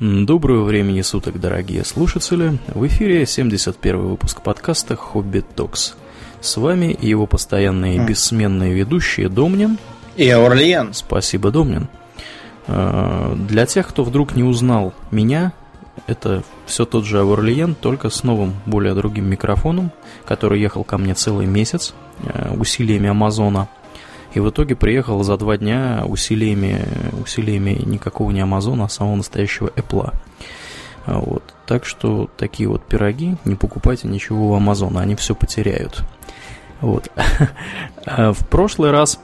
Доброго времени суток, дорогие слушатели! В эфире 71 выпуск подкаста «Хобби Токс». С вами его постоянные бессменные ведущие Домнин и Аурлиен. Спасибо, Домнин. А, для тех, кто вдруг не узнал меня, это все тот же Аурлиен, только с новым, более другим микрофоном, который ехал ко мне целый месяц а, усилиями Амазона – и в итоге приехал за два дня усилиями, усилиями никакого не Амазона, а самого настоящего Apple. Вот. Так что такие вот пироги, не покупайте ничего у Амазона, они все потеряют. Вот. А в прошлый раз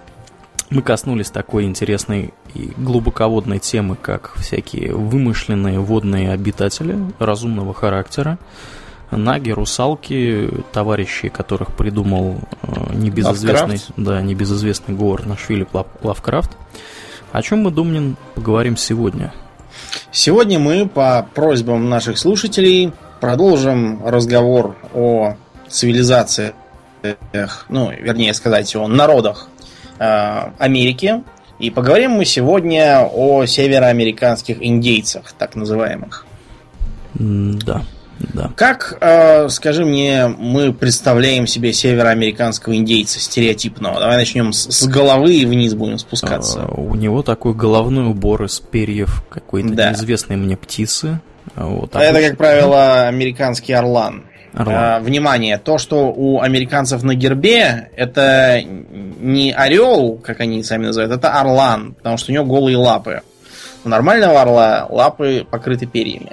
мы коснулись такой интересной и глубоководной темы, как всякие вымышленные водные обитатели разумного характера, Наги, русалки, товарищи, которых придумал э, небезызвестный, Лавкрафт? да, небезызвестный Говард наш Филипп Лав, Лавкрафт. О чем мы, Думнин, поговорим сегодня? Сегодня мы по просьбам наших слушателей продолжим разговор о цивилизациях, ну, вернее сказать, о народах э, Америки. И поговорим мы сегодня о североамериканских индейцах, так называемых. Да. Да. Как, э, скажи мне, мы представляем себе североамериканского индейца стереотипного? Давай начнем с, с головы и вниз будем спускаться. А, у него такой головной убор из перьев какой-то да. неизвестной мне птицы. Вот, обычно... Это, как правило, американский орлан. Орлан. А, внимание, то, что у американцев на гербе, это не орел, как они сами называют, это орлан, потому что у него голые лапы. У нормального орла лапы покрыты перьями.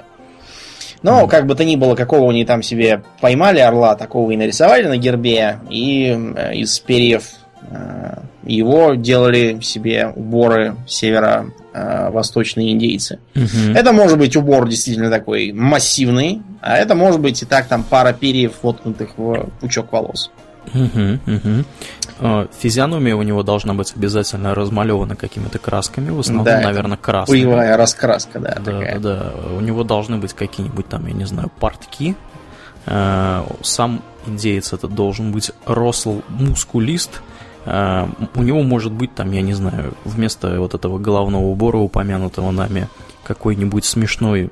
Но, mm. как бы то ни было, какого они там себе поймали орла, такого и нарисовали на гербе, и э, из перьев э, его делали себе уборы северо-восточные индейцы. Mm-hmm. Это может быть убор действительно такой массивный, а это может быть и так там пара перьев, воткнутых в пучок волос. Угу, угу. Физиономия у него должна быть обязательно размалевана какими-то красками, в основном, да, наверное, красными. Боевая раскраска, да. Да, такая. да. У него должны быть какие-нибудь там, я не знаю, портки. Э, сам индеец это должен быть росл мускулист. Э, у него может быть там, я не знаю, вместо вот этого головного убора, упомянутого нами, какой-нибудь смешной,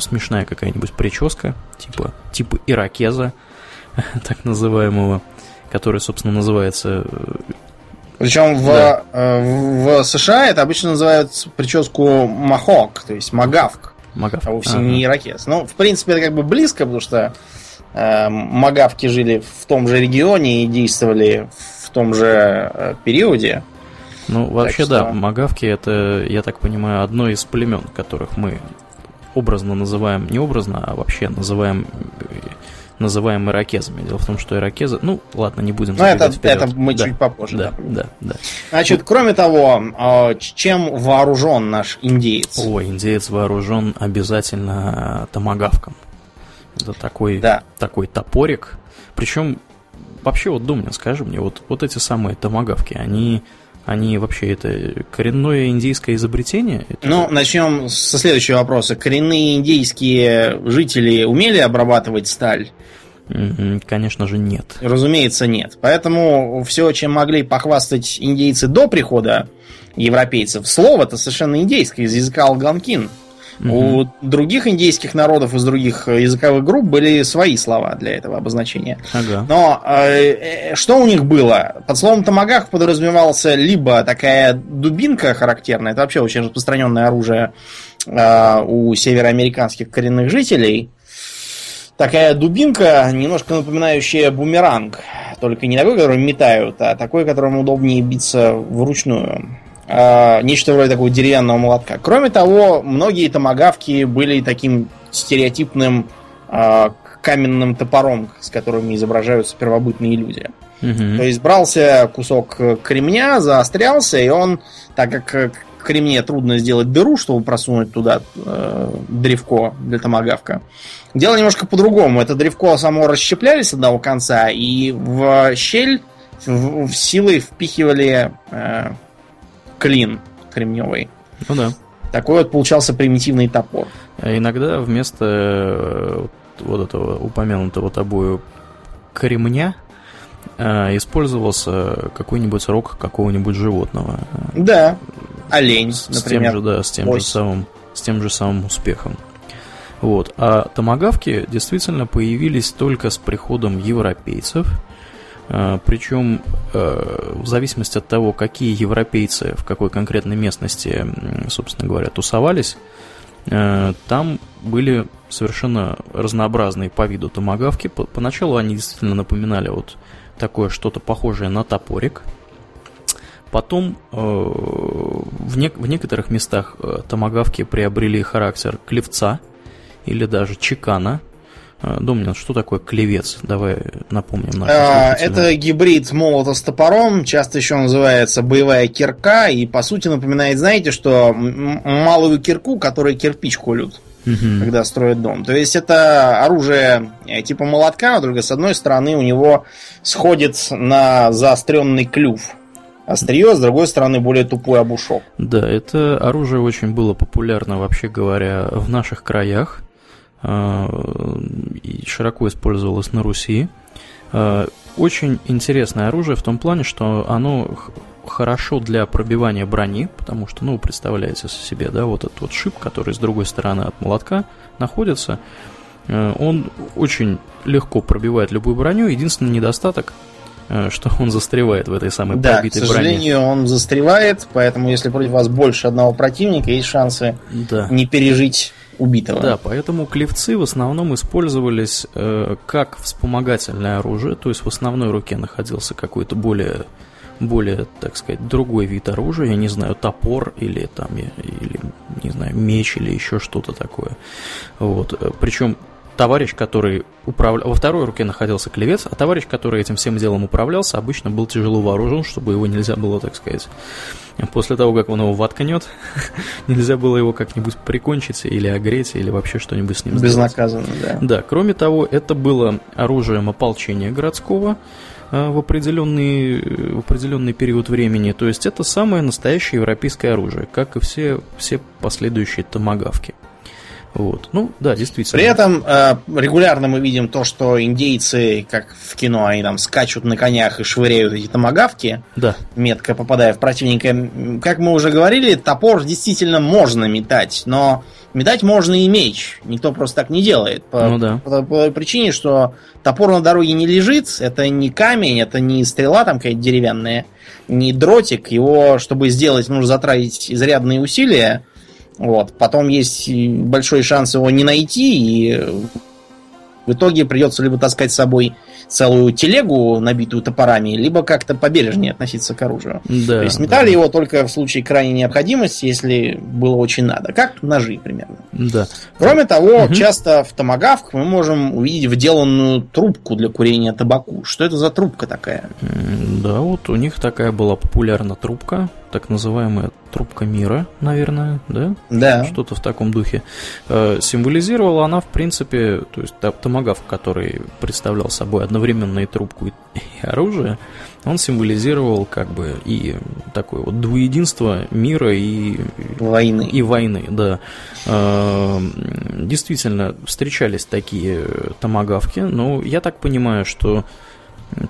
смешная какая-нибудь прическа, типа, типа иракеза. так называемого, который, собственно, называется... Э, Причем в, да. Э, в США это обычно называют прическу махок, то есть магавк. Магавк. А вовсе ага. не ирокез. Ну, в принципе, это как бы близко, потому что э, магавки жили в том же регионе и действовали в том же э, периоде. Ну, вообще, что... да, магавки это, я так понимаю, одно из племен, которых мы образно называем, не образно, а вообще называем называем иракезами. Дело в том, что иракезы... Ну, ладно, не будем Ну, это, это мы да, чуть попозже. Да, да, да. Значит, кроме того, а, чем вооружен наш индеец? О, индеец вооружен обязательно томагавком. Это такой, да. такой топорик. Причем, вообще, вот, Думнин, скажи мне, вот, вот эти самые томагавки, они они вообще это коренное индийское изобретение? Это... Ну, начнем со следующего вопроса. Коренные индийские жители умели обрабатывать сталь? Конечно же, нет. Разумеется, нет. Поэтому все, чем могли похвастать индейцы до прихода европейцев, слово-то совершенно индейское, из языка алганкин. У других индейских народов из других языковых групп были свои слова для этого обозначения. Ага. Но э, что у них было? Под словом томагах подразумевался либо такая дубинка характерная, это вообще очень распространенное оружие э, у североамериканских коренных жителей. Такая дубинка, немножко напоминающая бумеранг. Только не такой, который метают, а такой, которым удобнее биться вручную. А, нечто вроде такого деревянного молотка. Кроме того, многие томагавки были таким стереотипным э, каменным топором, с которыми изображаются первобытные люди. Угу. То есть брался кусок кремня, заострялся, и он, так как к кремне трудно сделать дыру, чтобы просунуть туда э, древко для томагавка. Дело немножко по-другому. Это древко само расщепляли с одного конца, и в щель в, в силой впихивали э, клин кремневый. Ну да. Такой вот получался примитивный топор. А иногда вместо э, вот этого упомянутого тобою кремня э, использовался какой-нибудь рог какого-нибудь животного. Да, олень, с, например. С тем же, да, с тем Ось. же самым с тем же самым успехом. Вот. А томагавки действительно появились только с приходом европейцев. А, Причем э, в зависимости от того, какие европейцы в какой конкретной местности, собственно говоря, тусовались, э, там были совершенно разнообразные по виду томагавки. Поначалу они действительно напоминали вот такое что-то похожее на топорик. Потом э, в, не, в некоторых местах томагавки приобрели характер клевца – или даже чекана. А, Домнин, что такое клевец? Давай напомним нашим а, Это гибрид молота с топором, часто еще называется боевая кирка, и по сути напоминает, знаете, что малую кирку, которой кирпич колют, угу. когда строят дом. То есть это оружие э, типа молотка, только с одной стороны у него сходит на заостренный клюв острие, с другой стороны более тупой обушок. Да, это оружие очень было популярно, вообще говоря, в наших краях. А, широко использовалось на Руси. А, очень интересное оружие в том плане, что оно хорошо для пробивания брони, потому что, ну, представляете себе, да, вот этот вот шип, который с другой стороны от молотка находится, а, он очень легко пробивает любую броню. Единственный недостаток, что он застревает в этой самой да, пробитой броне. к сожалению, броне. он застревает, поэтому если против вас больше одного противника, есть шансы да. не пережить убитого. Да, поэтому клевцы в основном использовались э, как вспомогательное оружие, то есть в основной руке находился какой-то более более, так сказать, другой вид оружия, я не знаю, топор или там, или, не знаю, меч или еще что-то такое. Вот. Причем товарищ, который управлял... Во второй руке находился клевец, а товарищ, который этим всем делом управлялся, обычно был тяжело вооружен, чтобы его нельзя было, так сказать, после того, как он его воткнет, нельзя было его как-нибудь прикончить или огреть, или вообще что-нибудь с ним сделать. Безнаказанно, да. Да, кроме того, это было оружием ополчения городского э, в определенный, в определенный период времени. То есть это самое настоящее европейское оружие, как и все, все последующие томагавки. Вот. Ну, да, действительно. При этом э, регулярно мы видим то, что индейцы, как в кино, они там скачут на конях и швыряют эти томагавки, да. метко попадая в противника. Как мы уже говорили, топор действительно можно метать, но метать можно и меч. Никто просто так не делает. По, ну, да. по, по, причине, что топор на дороге не лежит, это не камень, это не стрела там какая-то деревянная, не дротик. Его, чтобы сделать, нужно затратить изрядные усилия вот. Потом есть большой шанс его не найти, и в итоге придется либо таскать с собой целую телегу, набитую топорами, либо как-то побережнее относиться к оружию. Да, То есть метали да. его только в случае крайней необходимости, если было очень надо. Как ножи примерно. Да. Кроме того, угу. часто в томагавках мы можем увидеть вделанную трубку для курения табаку. Что это за трубка такая? Да, вот у них такая была популярна трубка так называемая трубка мира, наверное, да? Да. Что-то в таком духе. Э, символизировала она, в принципе, то есть томагав, который представлял собой одновременно и трубку, и, оружие, он символизировал как бы и такое вот двуединство мира и войны. И войны, да. Э, действительно, встречались такие томагавки, но я так понимаю, что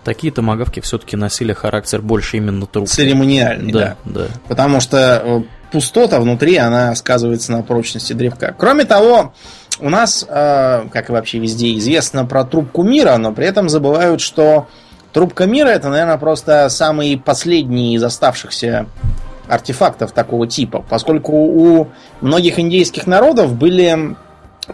Такие томагавки все-таки носили характер больше именно трубки. Церемониальный, да, да. да. Потому что э, пустота внутри, она сказывается на прочности древка. Кроме того, у нас, э, как и вообще везде, известно про трубку мира, но при этом забывают, что трубка мира это, наверное, просто самый последний из оставшихся артефактов такого типа, поскольку у многих индейских народов были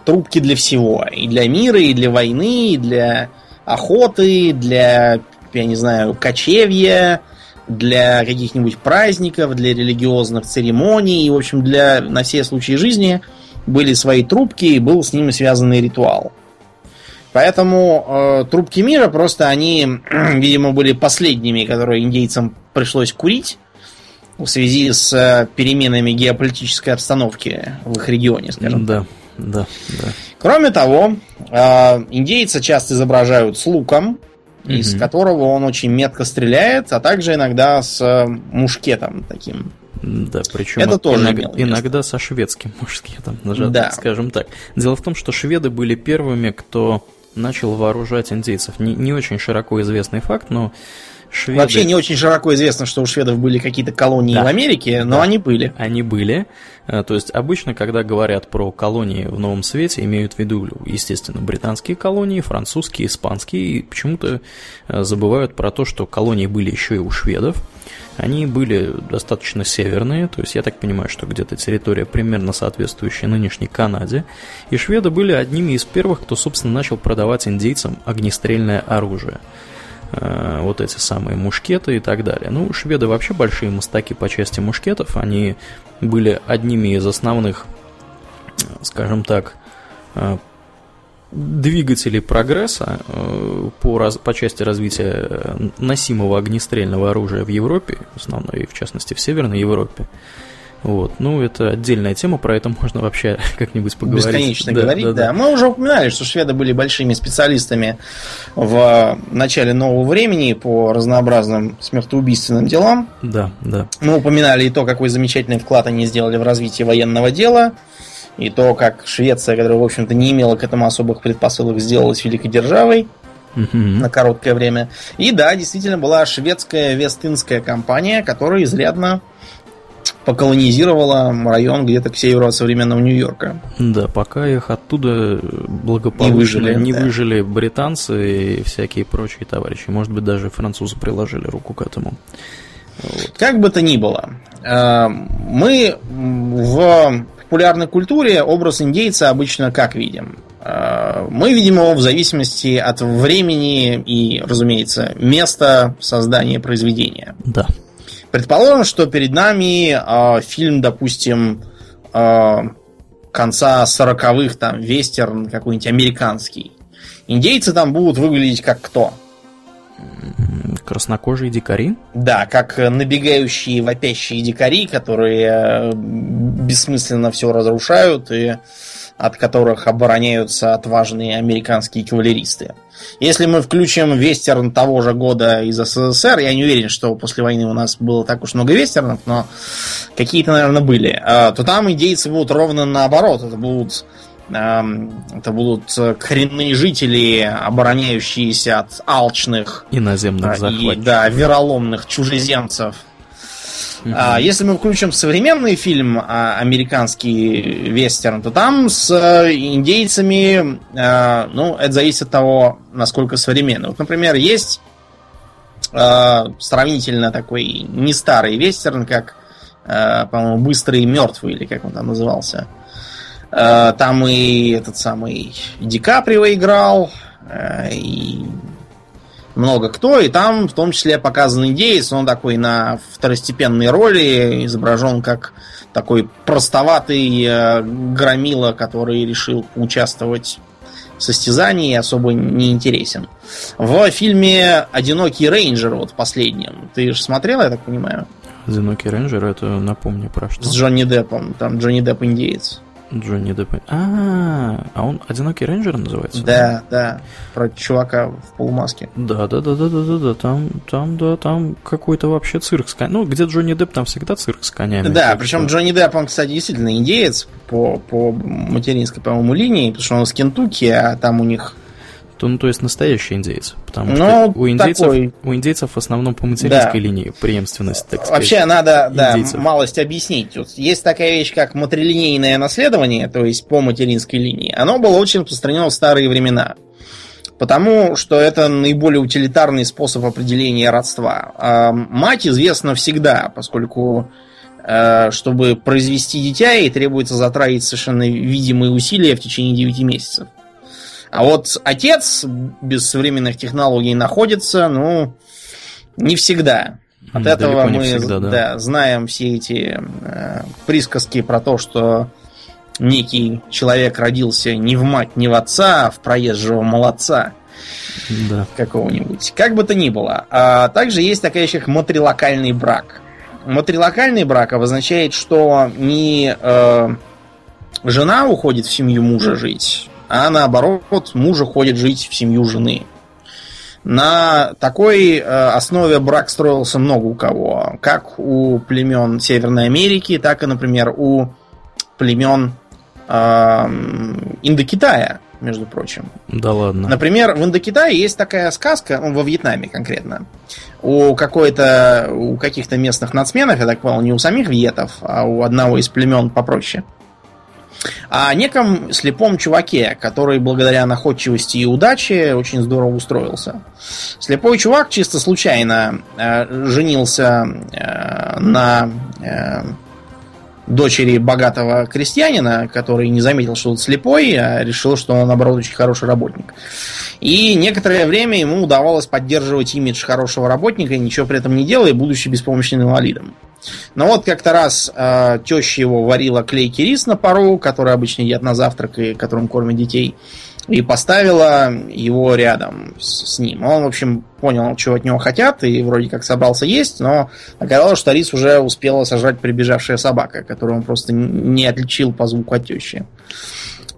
трубки для всего. И для мира, и для войны, и для охоты, для, я не знаю, кочевья, для каких-нибудь праздников, для религиозных церемоний, и, в общем, для, на все случаи жизни были свои трубки, и был с ними связанный ритуал. Поэтому э, трубки мира просто они, видимо, были последними, которые индейцам пришлось курить в связи с э, переменами геополитической обстановки в их регионе, скажем да. Да, да. Кроме того, э, индейца часто изображают с луком, угу. из которого он очень метко стреляет, а также иногда с э, мушкетом таким. Да, причем это тоже иногда, иногда со шведским мушкетом, да. скажем так. Дело в том, что шведы были первыми, кто начал вооружать индейцев. Не, не очень широко известный факт, но Шведы... Вообще не очень широко известно, что у шведов были какие-то колонии да. в Америке, но да. они были. Они были. Э, то есть обычно, когда говорят про колонии в Новом Свете, имеют в виду, естественно, британские колонии, французские, испанские, и почему-то э, забывают про то, что колонии были еще и у шведов. Они были достаточно северные, то есть я так понимаю, что где-то территория примерно соответствующая нынешней Канаде. И шведы были одними из первых, кто, собственно, начал продавать индейцам огнестрельное оружие. Э, вот эти самые мушкеты и так далее. Ну, шведы вообще большие мастаки по части мушкетов. Они были одними из основных, скажем так, э, двигателей прогресса э, по, раз, по части развития носимого огнестрельного оружия в Европе, в основном и в частности в Северной Европе. Вот. Ну, это отдельная тема, про это можно вообще как-нибудь поговорить. Бесконечно да, говорить, да, да. да. Мы уже упоминали, что шведы были большими специалистами в начале нового времени по разнообразным смертоубийственным делам. Да, да. Мы упоминали и то, какой замечательный вклад они сделали в развитие военного дела, и то, как Швеция, которая, в общем-то, не имела к этому особых предпосылок, сделалась великой державой на короткое время. И да, действительно была шведская Вестинская компания, которая изрядно поколонизировала район где-то к северу от современного Нью-Йорка. Да, пока их оттуда благополучно не выжили, не да. выжили британцы и всякие прочие товарищи. Может быть, даже французы приложили руку к этому. Вот. Как бы то ни было, э, мы в популярной культуре образ индейца обычно как видим? Э, мы видим его в зависимости от времени и, разумеется, места создания произведения. Да. Предположим, что перед нами э, фильм, допустим, э, конца 40-х, там, вестерн какой-нибудь американский. Индейцы там будут выглядеть как кто? Краснокожие дикари? Да, как набегающие вопящие дикари, которые э, бессмысленно все разрушают и от которых обороняются отважные американские кавалеристы. Если мы включим вестерн того же года из СССР, я не уверен, что после войны у нас было так уж много вестернов, но какие-то, наверное, были, а, то там индейцы будут ровно наоборот. Это будут это будут коренные жители, обороняющиеся от алчных иноземных а, захватчиков. И, да, вероломных чужеземцев. А, если мы включим современный фильм а, американский вестерн, то там с э, индейцами, ну, это зависит от того, насколько современный. Вот, например, есть сравнительно такой не старый вестерн, как, по-моему, Быстрый и мертвый, или как он там назывался. Там и этот самый Ди Каприо играл, и много кто, и там в том числе показан индеец, он такой на второстепенной роли, изображен как такой простоватый э, громила, который решил поучаствовать в состязании особо не интересен. В фильме «Одинокий рейнджер», вот последнем, ты же смотрел, я так понимаю? «Одинокий рейнджер» это, напомню, про что? С Джонни Деппом, там Джонни Депп индеец. Джонни Депп. А, а он одинокий рейнджер называется? Да, да. Про чувака в полумаске. Да, да, да, да, да, да, да. Там, там, да, там какой-то вообще цирк с конями. Ну, где Джонни Депп, там всегда цирк с конями. Да, причем. Джонни Депп, он, кстати, действительно индеец по, по материнской, по-моему, линии, потому что он из Кентукки, а там у них то, ну, то есть настоящий индейец. Потому ну, что у индейцев, такой... у индейцев в основном по материнской да. линии преемственность, так сказать. Вообще надо индейцев. да, малость объяснить. Вот есть такая вещь, как матрилинейное наследование, то есть по материнской линии. Оно было очень распространено в старые времена. Потому что это наиболее утилитарный способ определения родства. А мать известна всегда, поскольку э, чтобы произвести дитя, ей требуется затратить совершенно видимые усилия в течение 9 месяцев. А вот отец без современных технологий находится, ну, не всегда. От Далеко этого мы всегда, да. Да, знаем все эти э, присказки про то, что некий человек родился не в мать, не в отца, а в проезжего молодца. Да. Какого-нибудь. Как бы то ни было. А также есть такая как матрилокальный брак. Матрилокальный брак обозначает, что не э, жена уходит в семью мужа жить, а наоборот, мужа ходит жить в семью жены. На такой э, основе брак строился много у кого. Как у племен Северной Америки, так и, например, у племен э, Индокитая. между прочим. Да ладно. Например, в Индокитае есть такая сказка, ну, во Вьетнаме конкретно, у какой-то, у каких-то местных нацменов, я так понял, не у самих вьетов, а у одного из племен попроще, о неком слепом чуваке, который благодаря находчивости и удаче очень здорово устроился. Слепой чувак чисто случайно э, женился э, на э, дочери богатого крестьянина, который не заметил, что он слепой, а решил, что он, наоборот, очень хороший работник. И некоторое время ему удавалось поддерживать имидж хорошего работника, ничего при этом не делая, будучи беспомощным инвалидом. Но вот как-то раз э, теща его варила клейкий рис на пару, который обычно едят на завтрак и которым кормят детей, и поставила его рядом с, с ним. Он, в общем, понял, чего от него хотят, и вроде как собрался есть, но оказалось, что рис уже успела сожрать прибежавшая собака, которую он просто не отличил по звуку от тещи.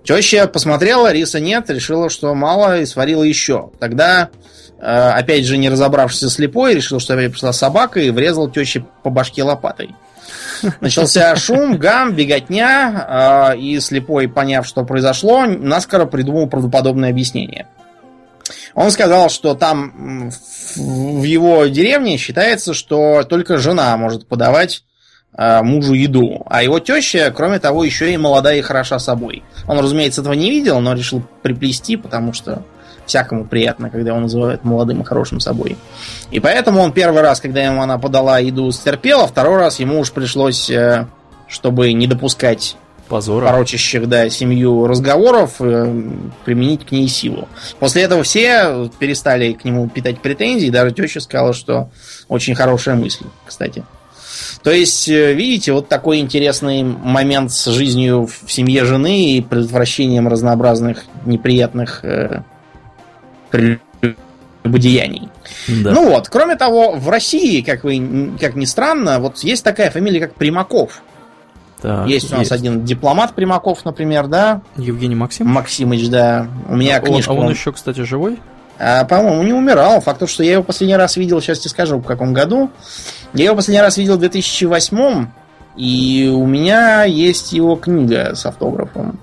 Теща посмотрела, риса нет, решила, что мало, и сварила еще. Тогда опять же, не разобравшись слепой, решил, что опять пришла собака и врезал теще по башке лопатой. Начался шум, гам, беготня, э, и слепой, поняв, что произошло, наскоро придумал правдоподобное объяснение. Он сказал, что там в его деревне считается, что только жена может подавать э, мужу еду, а его теща, кроме того, еще и молодая и хороша собой. Он, разумеется, этого не видел, но решил приплести, потому что всякому приятно, когда его называют молодым и хорошим собой. И поэтому он первый раз, когда ему она подала еду, стерпел, а второй раз ему уж пришлось, э, чтобы не допускать Позора. порочащих, да, семью разговоров, э, применить к ней силу. После этого все перестали к нему питать претензии, даже теща сказала, что очень хорошая мысль, кстати. То есть, э, видите, вот такой интересный момент с жизнью в семье жены и предотвращением разнообразных неприятных прелюбодеяний. Да. Ну вот, кроме того, в России, как вы, как ни странно, вот есть такая фамилия, как Примаков. Так, есть у нас есть. один дипломат Примаков, например, да? Евгений Максим? Максимыч, да. У меня а книжка. Он, а он еще, кстати, живой? А, по-моему, не умирал. Факт то, что я его последний раз видел, сейчас тебе скажу, в каком году. Я его последний раз видел в 2008 и у меня есть его книга с автографом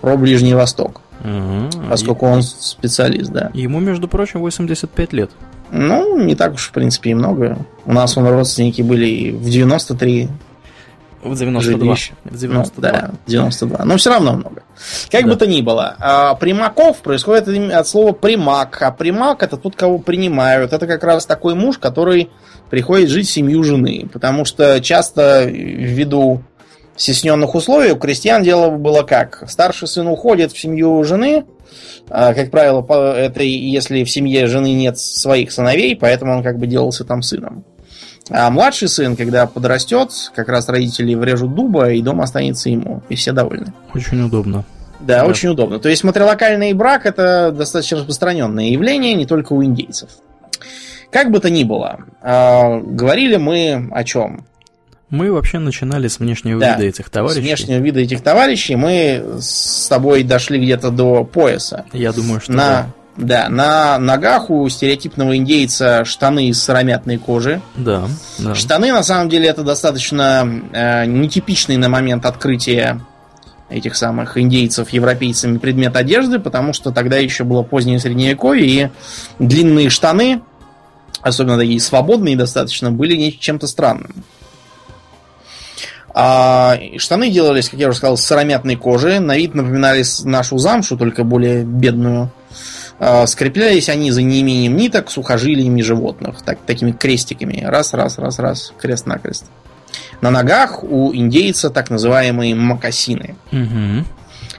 про Ближний Восток. Угу. Поскольку он специалист, да. Ему, между прочим, 85 лет. Ну, не так уж, в принципе, и много. У нас он родственники были и в 93 в 92. Жилищ. В 92. Ну, да, 92. Но все равно много. Как да. бы то ни было. А, примаков происходит от слова примак. А примак это тот, кого принимают. Это как раз такой муж, который приходит жить в семью жены. Потому что часто ввиду стесненных условий у крестьян дело было как? Старший сын уходит в семью жены, а, как правило, это если в семье жены нет своих сыновей, поэтому он как бы делался там сыном. А младший сын, когда подрастет, как раз родители врежут дуба, и дом останется ему, и все довольны. Очень удобно. Да, да. очень удобно. То есть матрилокальный брак это достаточно распространенное явление, не только у индейцев. Как бы то ни было, э, говорили мы о чем? Мы вообще начинали с внешнего да, вида этих товарищей. С внешнего вида этих товарищей мы с тобой дошли где-то до пояса. Я думаю, что на, да. да. на ногах у стереотипного индейца штаны из сыромятной кожи. Да, да. Штаны, на самом деле, это достаточно э, нетипичный на момент открытия этих самых индейцев европейцами предмет одежды, потому что тогда еще было позднее средневековье, и длинные штаны, особенно такие свободные достаточно, были чем-то странным. А штаны делались, как я уже сказал, с сыромятной кожи. На вид напоминали нашу замшу, только более бедную. А, скреплялись они за неимением ниток сухожилиями животных, так, такими крестиками. Раз, раз, раз, раз, крест-накрест. На ногах у индейца так называемые макасины. Угу.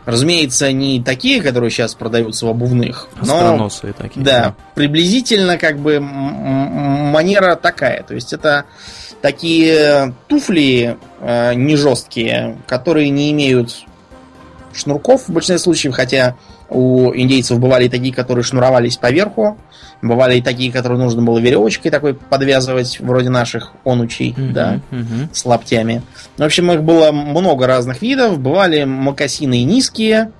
Разумеется, не такие, которые сейчас продаются в обувных. Но, такие. Да, да, приблизительно как бы манера такая. То есть это такие туфли э, не жесткие, которые не имеют шнурков в большинстве случаев, хотя у индейцев бывали такие, которые шнуровались поверху, бывали и такие, которые нужно было веревочкой такой подвязывать, вроде наших онучей, uh-huh, да, uh-huh. с лаптями. В общем, их было много разных видов. Бывали мокасины низкие,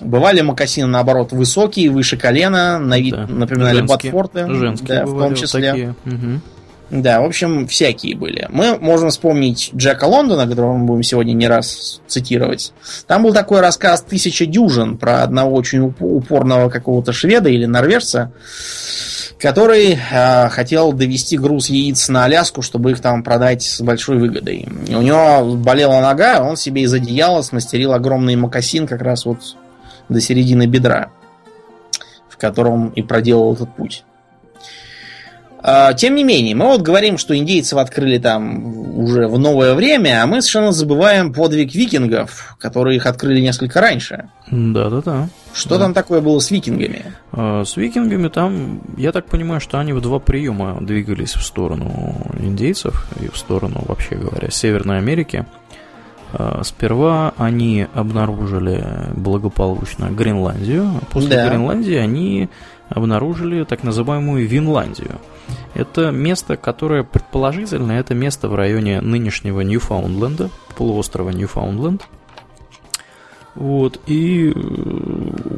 бывали мокасины, наоборот, высокие, выше колена, на вид да. напоминали женские, ботфорты. Женские да, в том числе. Такие. Угу. Да, в общем, всякие были. Мы можем вспомнить Джека Лондона, которого мы будем сегодня не раз цитировать. Там был такой рассказ «Тысяча дюжин» про одного очень упорного какого-то шведа или норвежца, который э, хотел довести груз яиц на Аляску, чтобы их там продать с большой выгодой. У него болела нога, он себе из одеяла смастерил огромный мокасин как раз вот до середины бедра, в котором и проделал этот путь. А, тем не менее, мы вот говорим, что индейцев открыли там уже в новое время, а мы совершенно забываем подвиг викингов, которые их открыли несколько раньше. Да-да-да. Что да. там такое было с викингами? А, с викингами там, я так понимаю, что они в два приема двигались в сторону индейцев и в сторону, вообще говоря, Северной Америки. А, сперва они обнаружили благополучно Гренландию, а после да. Гренландии они обнаружили так называемую Винландию. Это место, которое предположительно это место в районе нынешнего Ньюфаундленда, полуострова Ньюфаундленд. Вот, и э,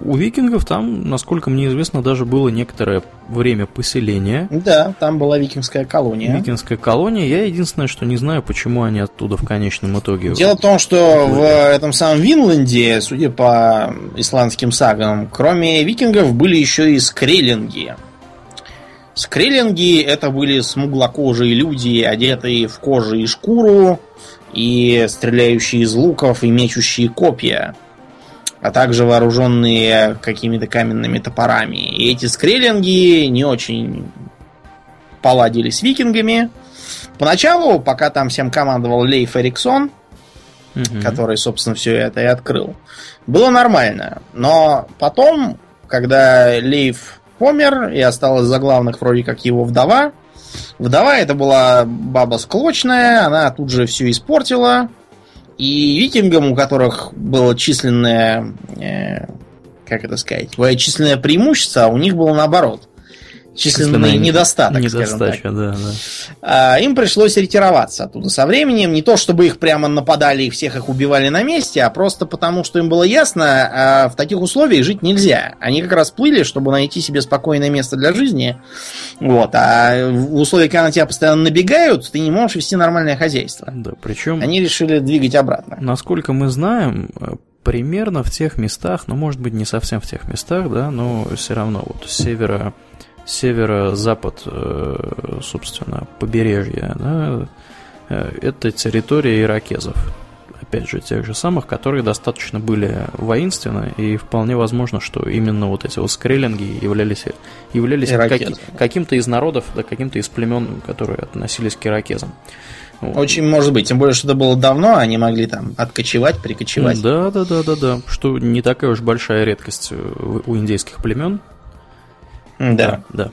у викингов там, насколько мне известно, даже было некоторое время поселения. Да, там была викингская колония. Викингская колония. Я единственное, что не знаю, почему они оттуда в конечном итоге... Дело в том, что в этом самом Винланде, судя по исландским сагам, кроме викингов были еще и скреллинги. Скреллинги это были смуглокожие люди, одетые в кожу и шкуру, и стреляющие из луков, и мечущие копья а также вооруженные какими-то каменными топорами. И эти скреллинги не очень поладили с викингами. Поначалу, пока там всем командовал Лейф Эриксон, угу. который, собственно, все это и открыл, было нормально. Но потом, когда Лейф помер, и осталась за главных вроде как его вдова, вдова это была баба склочная, она тут же все испортила, и викингам, у которых было численное, э, как это сказать, численное преимущество, а у них было наоборот численный недостаток, недостача, скажем так. Да, да. А, им пришлось ретироваться оттуда со временем. Не то, чтобы их прямо нападали и всех их убивали на месте, а просто потому, что им было ясно, а в таких условиях жить нельзя. Они как раз плыли, чтобы найти себе спокойное место для жизни. Вот. А в условиях, когда на тебя постоянно набегают, ты не можешь вести нормальное хозяйство. Да, причем... Они решили двигать обратно. Насколько мы знаем, примерно в тех местах, ну, может быть, не совсем в тех местах, да, но все равно вот с севера северо-запад, э, собственно, побережья, да, э, это территория иракезов. Опять же, тех же самых, которые достаточно были воинственны, и вполне возможно, что именно вот эти вот скреллинги являлись, являлись как, каким-то из народов, да, каким-то из племен, которые относились к иракезам. Очень может быть, тем более, что это было давно, они могли там откочевать, прикочевать. Да, да, да, да, да. Что не такая уж большая редкость у индейских племен. Да. да.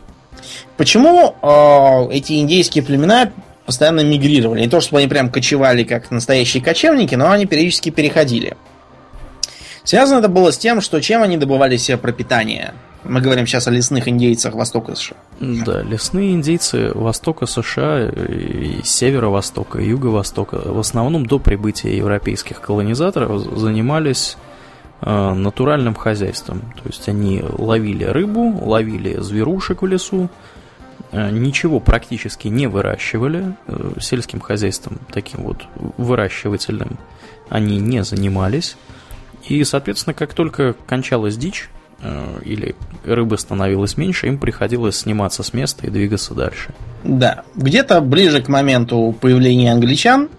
Почему э, эти индейские племена постоянно мигрировали? Не то, чтобы они прям кочевали как настоящие кочевники, но они периодически переходили. Связано это было с тем, что чем они добывали себе пропитание. Мы говорим сейчас о лесных индейцах Востока США. Да, лесные индейцы Востока США и Северо-Востока, и Юго-Востока в основном до прибытия европейских колонизаторов занимались натуральным хозяйством. То есть они ловили рыбу, ловили зверушек в лесу, э, ничего практически не выращивали. Э, сельским хозяйством таким вот выращивательным они не занимались. И, соответственно, как только кончалась дичь, или рыбы становилось меньше, им приходилось сниматься с места и двигаться дальше. Да, где-то ближе к моменту появления англичан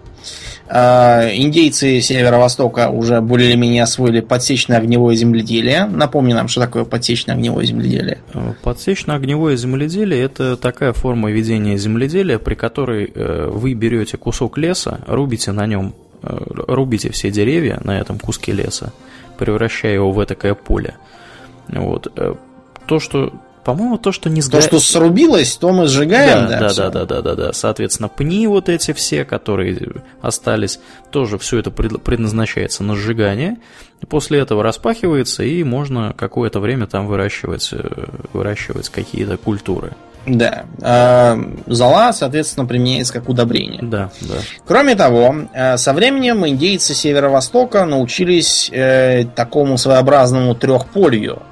индейцы северо-востока уже более-менее освоили подсечное огневое земледелие. Напомни нам, что такое подсечное огневое земледелие. Э, подсечное огневое земледелие – это такая форма ведения земледелия, при которой э, вы берете кусок леса, рубите на нем, э, рубите все деревья на этом куске леса, превращая его в такое поле. Вот. То, что по-моему, то, что не сгорает... То, что срубилось, то мы сжигаем, да? Да, да, да, да, да, да. Соответственно, пни вот эти все, которые остались, тоже все это предназначается на сжигание. После этого распахивается, и можно какое-то время там выращивать, э, выращивать какие-то культуры. Да. А зола, соответственно, применяется как удобрение. Да, да. Кроме того, э, со временем индейцы Северо-Востока научились э, такому своеобразному трехполью –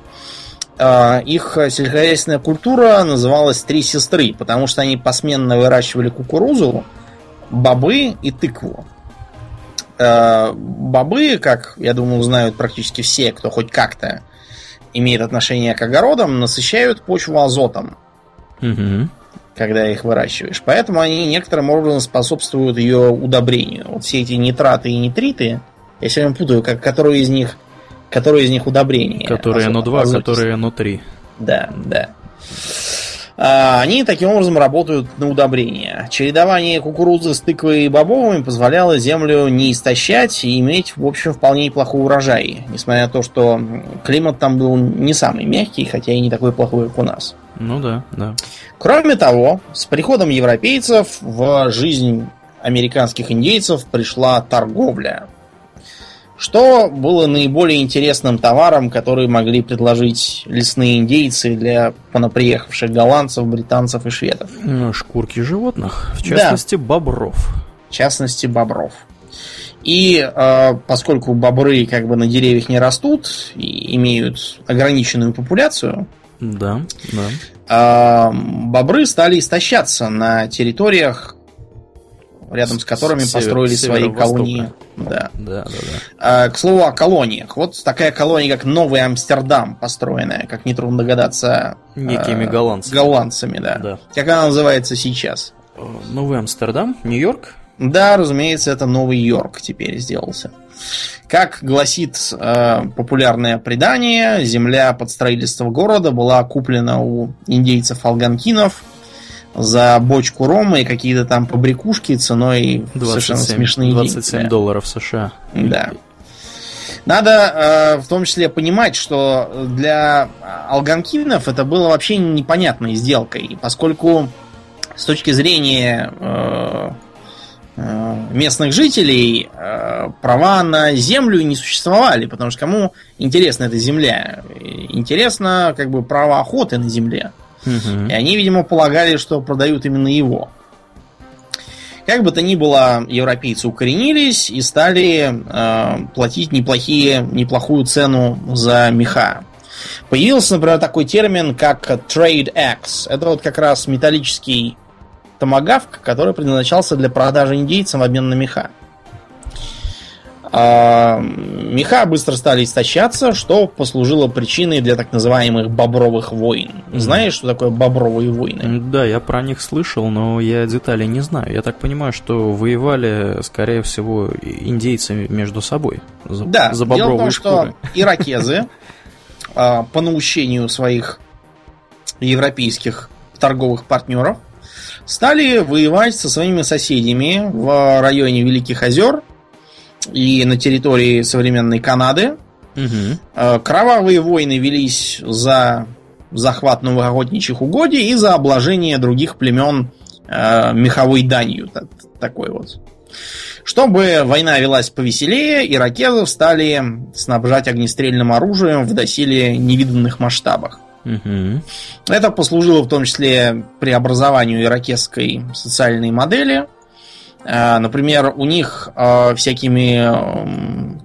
их сельскохозяйственная культура называлась «Три сестры», потому что они посменно выращивали кукурузу, бобы и тыкву. Э, бобы, как, я думаю, знают практически все, кто хоть как-то имеет отношение к огородам, насыщают почву азотом, Угу. когда их выращиваешь. Поэтому они некоторым образом способствуют ее удобрению. Вот все эти нитраты и нитриты, я все время путаю, как, которые из них, которые из них удобрения. Которые НО2, азотистые. которые НО3. Да, да. А, Они таким образом работают на удобрение. Чередование кукурузы с тыквой и бобовыми позволяло землю не истощать и иметь, в общем, вполне неплохой урожай. Несмотря на то, что климат там был не самый мягкий, хотя и не такой плохой, как у нас. Ну да, да. Кроме того, с приходом европейцев в жизнь американских индейцев пришла торговля. Что было наиболее интересным товаром, который могли предложить лесные индейцы для понаприехавших голландцев, британцев и шведов? Ну, Шкурки животных, в Да. частности, бобров. В частности, бобров. И э, поскольку бобры как бы на деревьях не растут и имеют ограниченную популяцию, Да, да. а, бобры стали истощаться на территориях, рядом с которыми С- построили север- свои колонии. Да. Да, да, да. А, к слову о колониях. Вот такая колония, как Новый Амстердам, построенная, как нетрудно догадаться, Некими э, голландцами. голландцами, да. Да. Как она называется сейчас? Э, Новый Амстердам, Нью-Йорк? Да, разумеется, это Новый Йорк теперь сделался. Как гласит э, популярное предание, земля под строительство города была куплена у индейцев алганкинов за бочку рома и какие-то там побрякушки ценой совершенно 27, смешные 27 деньги. долларов США. Да. Надо э, в том числе понимать, что для алганкинов это было вообще непонятной сделкой, поскольку с точки зрения э, э, местных жителей э, права на землю не существовали, потому что кому интересна эта земля? Интересно как бы право охоты на земле. И они, видимо, полагали, что продают именно его. Как бы то ни было, европейцы укоренились и стали э, платить неплохие, неплохую цену за меха. Появился, например, такой термин, как trade axe. Это вот как раз металлический томагавк, который предназначался для продажи индейцам в обмен на меха. А, меха быстро стали истощаться, что послужило причиной для так называемых бобровых войн. Знаешь, что такое бобровые войны? Да, я про них слышал, но я деталей не знаю. Я так понимаю, что воевали, скорее всего, индейцы между собой за, Да, за дело в бобровые том, шкуры. что иракезы а, по наущению своих европейских торговых партнеров стали воевать со своими соседями в районе Великих озер и на территории современной Канады. Э, Кровавые войны велись за захват новогодних угодий и за обложение других племен э, меховой данью. та- Такой вот. Чтобы война велась повеселее, иракезов стали снабжать огнестрельным оружием в доселе невиданных масштабах. Мгм. Это послужило в том числе преобразованию иракесской социальной модели. Э, Например, у них э, всякими м,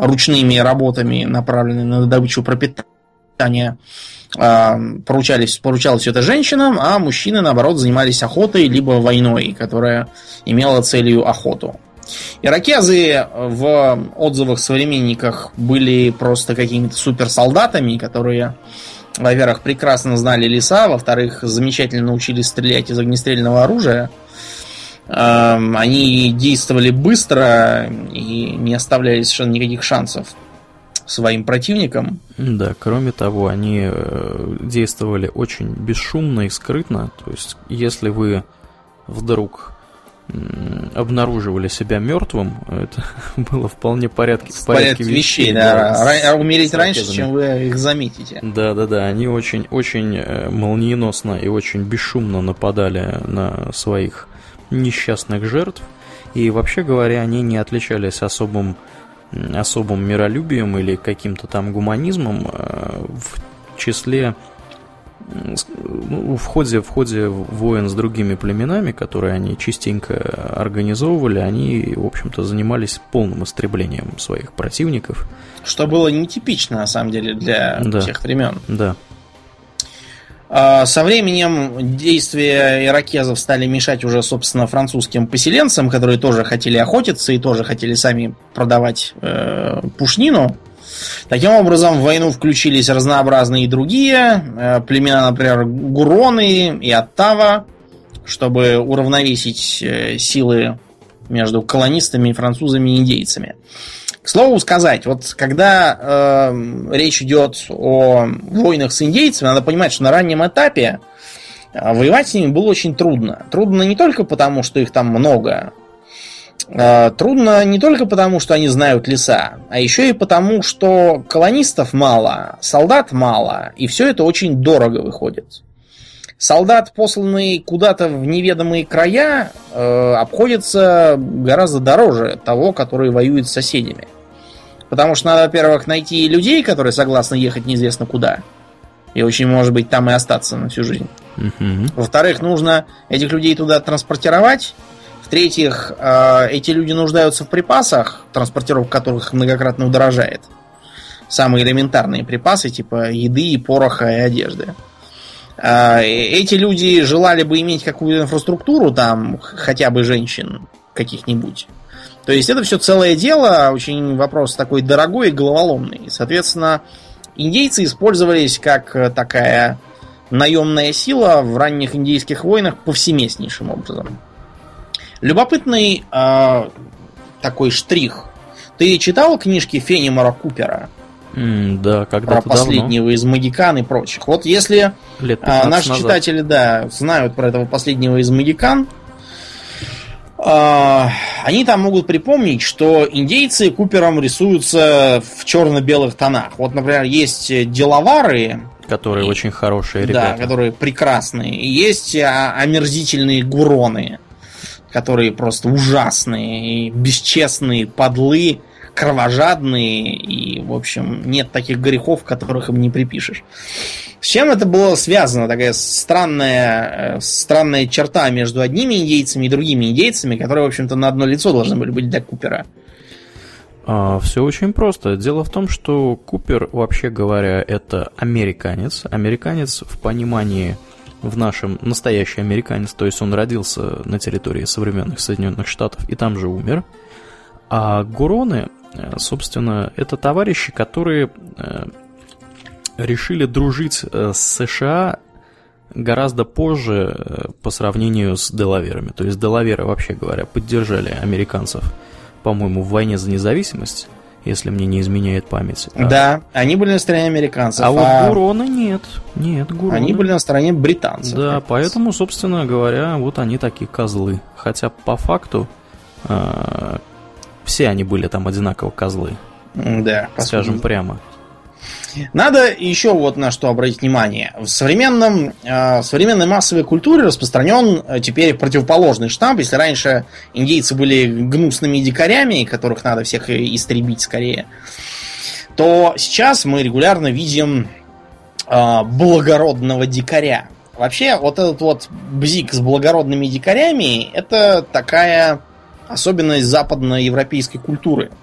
ручными работами, направленными на добычу пропитания, э, поручались, поручалось это женщинам, а мужчины, наоборот, занимались охотой либо войной, которая имела целью охоту. Иракезы в отзывах современниках были просто какими-то суперсолдатами, которые, во-первых, прекрасно знали леса, во-вторых, замечательно научились стрелять из огнестрельного оружия. Они действовали быстро и не оставляли совершенно никаких шансов своим противникам. Да, кроме того, они э, действовали очень бесшумно и скрытно. То есть, если вы вдруг обнаруживали себя мертвым, это было вполне порядке, В порядке вещей, да. с- Ра- Умереть с раньше, чем вы их заметите. Да, да, да, они очень, очень э, молниеносно и очень бесшумно нападали на своих несчастных жертв. И вообще говоря, они не отличались особым, особым миролюбием или каким-то там гуманизмом. э, В числе ну, в ходе, в ходе войн с другими племенами, которые они частенько организовывали, они, в общем-то, занимались полным истреблением своих противников. Что было нетипично, на самом деле, для да. тех времен. Да. А, со временем действия иракезов стали мешать уже, собственно, французским поселенцам, которые тоже хотели охотиться и тоже хотели сами продавать э, пушнину. Таким образом, в войну включились разнообразные другие э, племена, например, Гуроны и Оттава, чтобы уравновесить э, силы между колонистами, французами и индейцами. К слову сказать, вот когда э, речь идет о войнах с индейцами, надо понимать, что на раннем этапе э, воевать с ними было очень трудно. Трудно не только потому, что их там много, э, трудно не только потому, что они знают леса, а еще и потому, что колонистов мало, солдат мало, и все это очень дорого выходит. Солдат, посланный куда-то в неведомые края, э, обходится гораздо дороже того, который воюет с соседями. Потому что надо, во-первых, найти людей, которые согласны ехать неизвестно куда. И очень может быть там и остаться на всю жизнь. Угу. Во-вторых, нужно этих людей туда транспортировать. В-третьих, э, эти люди нуждаются в припасах, транспортировка которых многократно удорожает. Самые элементарные припасы, типа еды, пороха и одежды. Эти люди желали бы иметь какую-то инфраструктуру, там, хотя бы женщин каких-нибудь. То есть это все целое дело, очень вопрос такой дорогой и головоломный. Соответственно, индейцы использовались как э, такая наемная сила в ранних индейских войнах повсеместнейшим образом. Любопытный э, такой штрих. Ты читал книжки Фенимора Купера? Mm, да, когда Про последнего давно. из Магикан и прочих. Вот если Лет э, наши назад. читатели, да, знают про этого последнего из Магикан, э, они там могут припомнить, что индейцы Купером рисуются в черно-белых тонах. Вот, например, есть деловары, которые и, очень хорошие ребята. Да, которые прекрасные. И есть а, омерзительные гуроны которые просто ужасные, и бесчестные, подлы, кровожадные, и, в общем, нет таких грехов, которых им не припишешь. С чем это было связано? Такая странная, э, странная черта между одними индейцами и другими индейцами, которые, в общем-то, на одно лицо должны были быть для Купера. А, все очень просто. Дело в том, что Купер, вообще говоря, это американец. Американец в понимании в нашем настоящий американец, то есть он родился на территории современных Соединенных Штатов и там же умер. А Гуроны, собственно, это товарищи, которые э, решили дружить э, с США гораздо позже по сравнению с Делаверами. То есть Делаверы, вообще говоря, поддержали американцев, по-моему, в войне за независимость если мне не изменяет память. А да, они были на стороне американцев. А, а... вот Гуроны нет. Нет, Гуроны. Они были на стороне британцев. Да, поэтому, собственно говоря, вот они такие козлы. Хотя по факту э, все они были там одинаково козлы. Да, скажем прямо. Надо еще вот на что обратить внимание. В, современном, э, в современной массовой культуре распространен э, теперь противоположный штамп. Если раньше индейцы были гнусными дикарями, которых надо всех истребить скорее, то сейчас мы регулярно видим э, благородного дикаря. Вообще, вот этот вот бзик с благородными дикарями, это такая особенность западноевропейской культуры –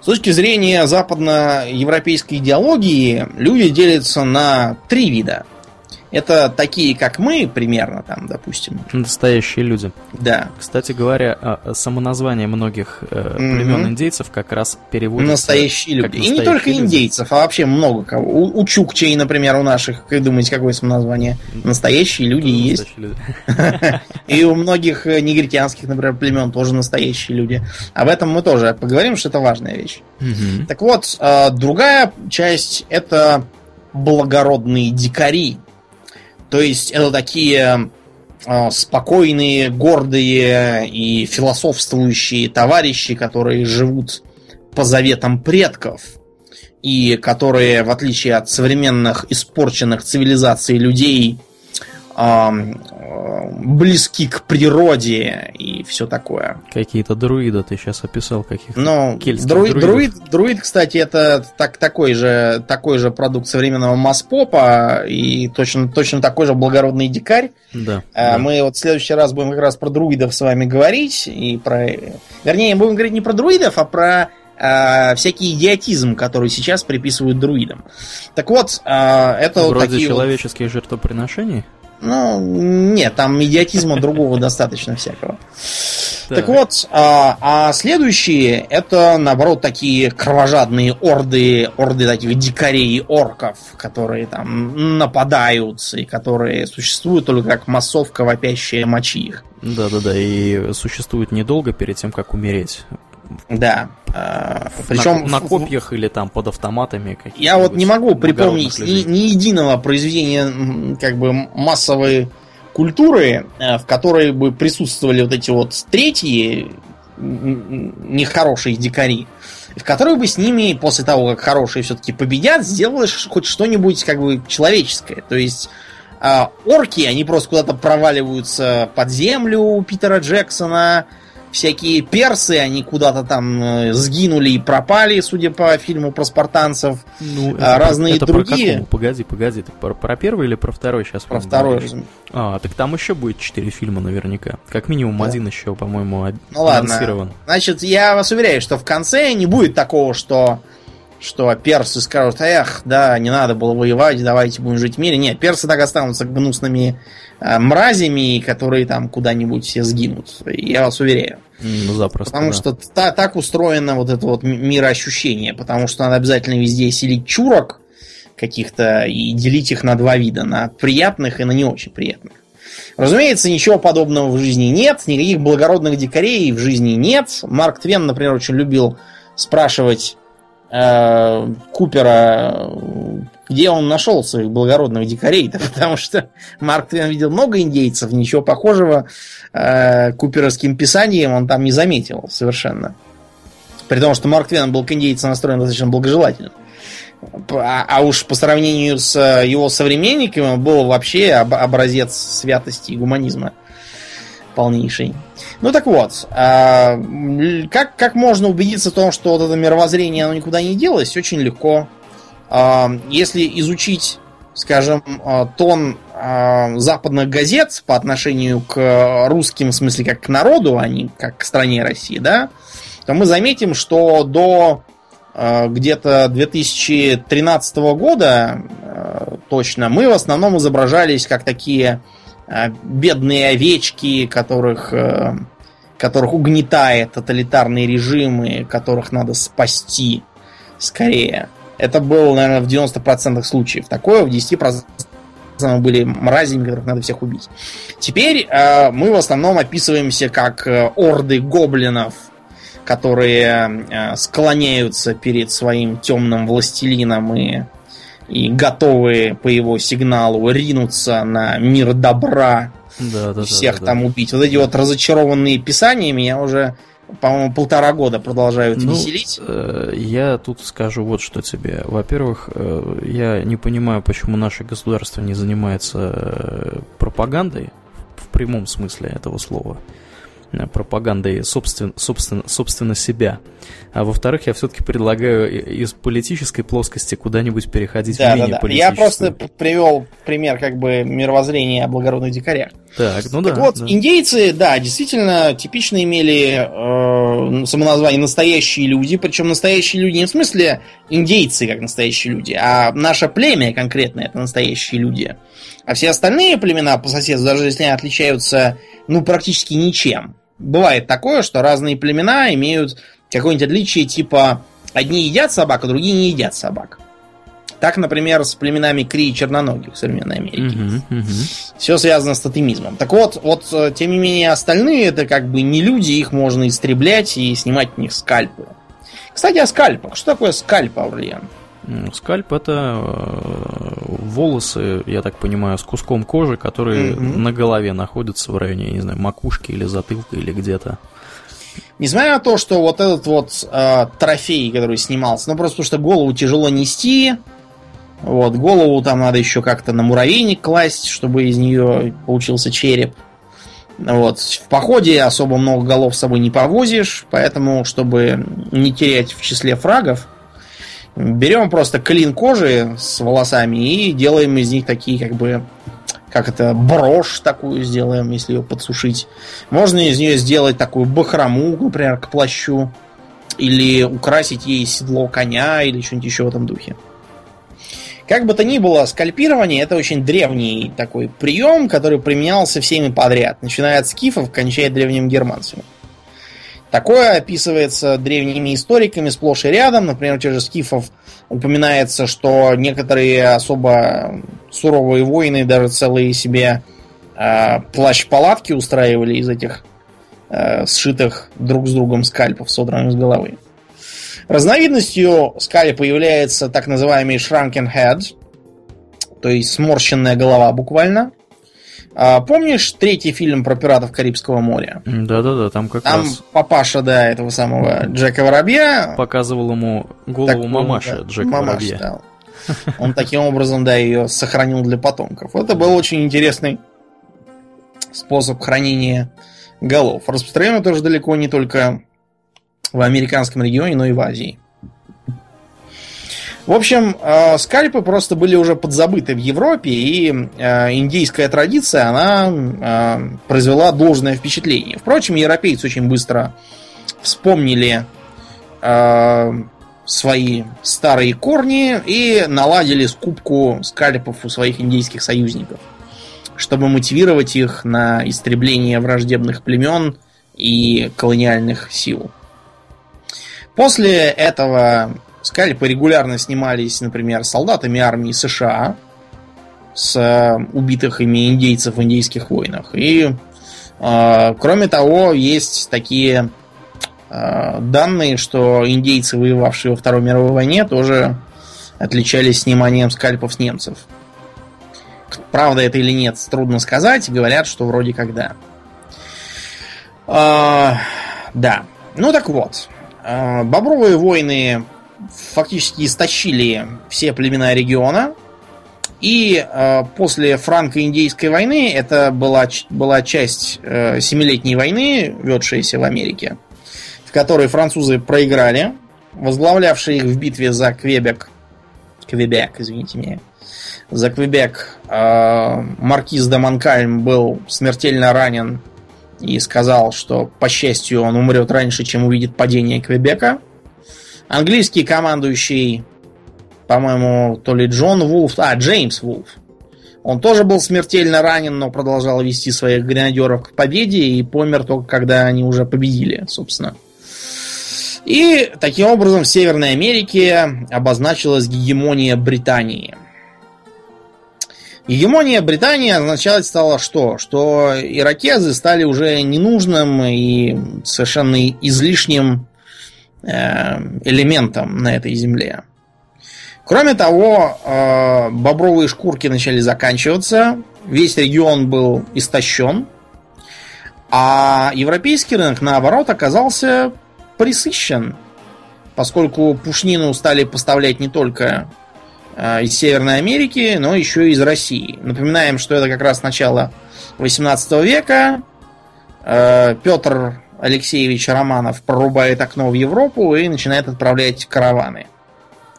с точки зрения западноевропейской идеологии, люди делятся на три вида. Это такие, как мы, примерно, там, допустим. Настоящие люди. Да. Кстати говоря, а, а, самоназвание многих э, племен mm-hmm. индейцев как раз переводится... Настоящие люди. Настоящие И не только люди. индейцев, а вообще много кого. У, у чукчей, например, у наших, как думаете, какое самоназвание? Настоящие люди есть. И у многих э, негритянских, например, племен тоже настоящие люди. Об этом мы тоже поговорим, что это важная вещь. Так вот, э, другая часть это благородные дикари, то есть это такие э, спокойные, гордые и философствующие товарищи, которые живут по заветам предков и которые, в отличие от современных испорченных цивилизаций людей, э, близки к природе и и все такое. Какие-то друиды ты сейчас описал, каких-то Ну, друид, друид, друид, кстати, это так, такой, же, такой же продукт современного масс-попа и точно, точно такой же благородный дикарь. Да, а, да. Мы вот в следующий раз будем как раз про друидов с вами говорить. И про... Вернее, будем говорить не про друидов, а про а, всякий идиотизм, который сейчас приписывают друидам. Так вот, а, это вот Вроде такие вот- человеческих жертвоприношений. Ну, нет, там идиотизма другого достаточно всякого. Так вот, а, а следующие это, наоборот, такие кровожадные орды, орды таких дикарей и орков, которые там нападают и которые существуют только как массовка, вопящая мочи их. Да-да-да, и существует недолго перед тем, как умереть. Да. а, На- Причем на, копьях или там под автоматами. Я вот не могу припомнить ни, ни единого произведения как бы массовой культуры, э, в которой бы присутствовали вот эти вот третьи нехорошие дикари, в которой бы с ними после того, как хорошие все-таки победят, сделаешь хоть что-нибудь как бы человеческое. То есть а, орки, они просто куда-то проваливаются под землю у Питера Джексона. Всякие персы, они куда-то там э, сгинули и пропали, судя по фильму про спартанцев. Ну, а, разные это другие- Про какого? Погоди, погоди, ты про, про первый или про второй сейчас? Про второй. А, так там еще будет четыре фильма наверняка. Как минимум Да. один еще, по-моему, об- Ну ладно. Значит, я вас уверяю, что в конце не будет такого, что что персы скажут, эх, да, не надо было воевать, давайте будем жить в мире. Нет, персы так останутся гнусными э, мразями, которые там куда-нибудь все сгинут. Я вас уверяю. Ну, запросто, Потому да. что та- так устроено вот это вот мироощущение. Потому что надо обязательно везде селить чурок каких-то и делить их на два вида. На приятных и на не очень приятных. Разумеется, ничего подобного в жизни нет. Никаких благородных дикарей в жизни нет. Марк Твен, например, очень любил спрашивать Купера, э, где он нашел своих благородных дикарей-то, потому что Марк Твен видел много индейцев, ничего похожего э, куперовским писанием он там не заметил совершенно. При том, что Марк Твен был к индейцам настроен достаточно благожелательно. А, а уж по сравнению с э, его современниками он был вообще об- образец святости и гуманизма полнейший. Ну так вот, а, как, как можно убедиться в том, что вот это мировоззрение оно никуда не делось? Очень легко. А, Если изучить, скажем, а, тон западных газет по отношению к русским, в смысле, как к народу, а не как к стране России, да, то мы заметим, что до где-то 2013 года точно мы в основном изображались как такие бедные овечки, которых, э, которых угнетает тоталитарный режим и которых надо спасти скорее. Это было, наверное, в 90% случаев такое, в 10% мы были мразями, которых надо всех убить. Теперь э, мы в основном описываемся как э, орды гоблинов, которые склоняются перед своим темным властелином и, и готовы по его сигналу ринуться на мир добра Да, да, да, всех да, да. там убить. Вот эти вот разочарованные писания меня уже, по-моему, полтора года продолжают Ну, веселить. э, я тут скажу вот что тебе. Во-первых, э, я не понимаю, почему наше государство не занимается э, пропагандой в прямом смысле этого слова. Э, Пропагандой собствен, собственно, собственно себя. А во-вторых, я все-таки предлагаю из политической плоскости куда-нибудь переходить Да, в да, менее да. Я просто привел пример как бы мировоззрения о благородных дикарях. Так, ну так да. вот, да. индейцы, да, действительно, типично имели э, самоназвание настоящие люди, причем настоящие люди не в смысле индейцы как настоящие люди, а наше племя конкретно это настоящие люди. А все остальные племена по соседству, даже если они отличаются, ну, практически ничем. Бывает такое, что разные племена имеют какое-нибудь отличие, типа одни едят собак, а другие не едят собак. Так, например, с племенами Кри и Черноногих в современной Америке. Мгм, мгм. Все связано с тотемизмом. Так вот, вот, э, тем не менее, остальные это как бы не люди, их можно истреблять и снимать в них скальпы. Кстати, о скальпах. Что такое скальп, Аурлиан? Скальп это э, волосы, я так понимаю, с куском кожи, которые Мгм. на голове находятся в районе, я не знаю, макушки или затылка или где-то. Несмотря на то, что вот этот вот э, трофей, который снимался, ну просто потому что голову тяжело нести, вот, голову там надо еще как-то на муравейник класть, чтобы из нее получился череп. Вот. В походе особо много голов с собой не повозишь, поэтому, чтобы не терять в числе фрагов, берем просто клин кожи с волосами и делаем из них такие, как бы, как это, брошь такую сделаем, если ее подсушить. Можно из нее сделать такую бахрому, например, к плащу. Или украсить ей седло коня или что-нибудь еще в этом духе. Как бы то ни было, скальпирование это очень древний такой прием, который применялся всеми подряд, начиная от скифов, кончая древним германцами. Такое описывается древними историками сплошь и рядом. Например, у тех же скифов упоминается, что некоторые особо суровые воины даже целые себе э, плащ-палатки устраивали из этих э, сшитых друг с другом скальпов, содранных с головы. Разновидностью скальпа является так называемый shrunken head, то есть сморщенная голова буквально. А, помнишь третий фильм про пиратов Карибского моря? Да-да-да, там как там раз... папаша, да, этого самого Джека Воробья... Показывал ему голову так, мамаши да, Джека мамаш, Воробья. Да. Он таким образом, да, ее сохранил для потомков. Это был очень интересный способ хранения голов. Распространено тоже далеко не только в американском регионе, но и в Азии. В общем, э, скальпы просто были уже подзабыты в Европе, и э, индийская традиция, она э, произвела должное впечатление. Впрочем, европейцы очень быстро вспомнили свои старые корни и наладили скупку скальпов у своих индийских союзников, чтобы мотивировать их на истребление враждебных племен и колониальных сил. После этого скальпы регулярно снимались, например, солдатами армии США с э, убитых ими индейцев в индейских войнах. И э, кроме того, есть такие э, данные, что индейцы, воевавшие во Второй мировой войне, тоже отличались сниманием скальпов с немцев. Правда это или нет, трудно сказать. Говорят, что вроде как да. Э, да. Ну так вот. Э, бобровые войны фактически истощили все племена региона. И э, после франко-индейской войны, это была, была часть э, Семилетней войны, ведшаяся в Америке, в которой французы проиграли, возглавлявший их в битве за Квебек, Квебек, извините меня, за Квебек, э, маркиз де Манкальм был смертельно ранен и сказал, что, по счастью, он умрет раньше, чем увидит падение Квебека. Английский командующий, по-моему, то ли Джон Вулф, а, Джеймс Вулф. Он тоже был смертельно ранен, но продолжал вести своих гренадеров к победе и помер только когда они уже победили, собственно. И таким образом в Северной Америке обозначилась гегемония Британии – Гегемония Британии означать стало что? Что иракезы стали уже ненужным и совершенно излишним элементом на этой земле. Кроме того, э, бобровые шкурки начали заканчиваться, весь регион был истощен, а европейский рынок, наоборот, оказался присыщен, поскольку пушнину стали поставлять не только Э, из Северной Америки, но еще и из России. Напоминаем, что это как раз начало 18 века. Э, Петр Алексеевич Романов прорубает окно в Европу и начинает отправлять караваны,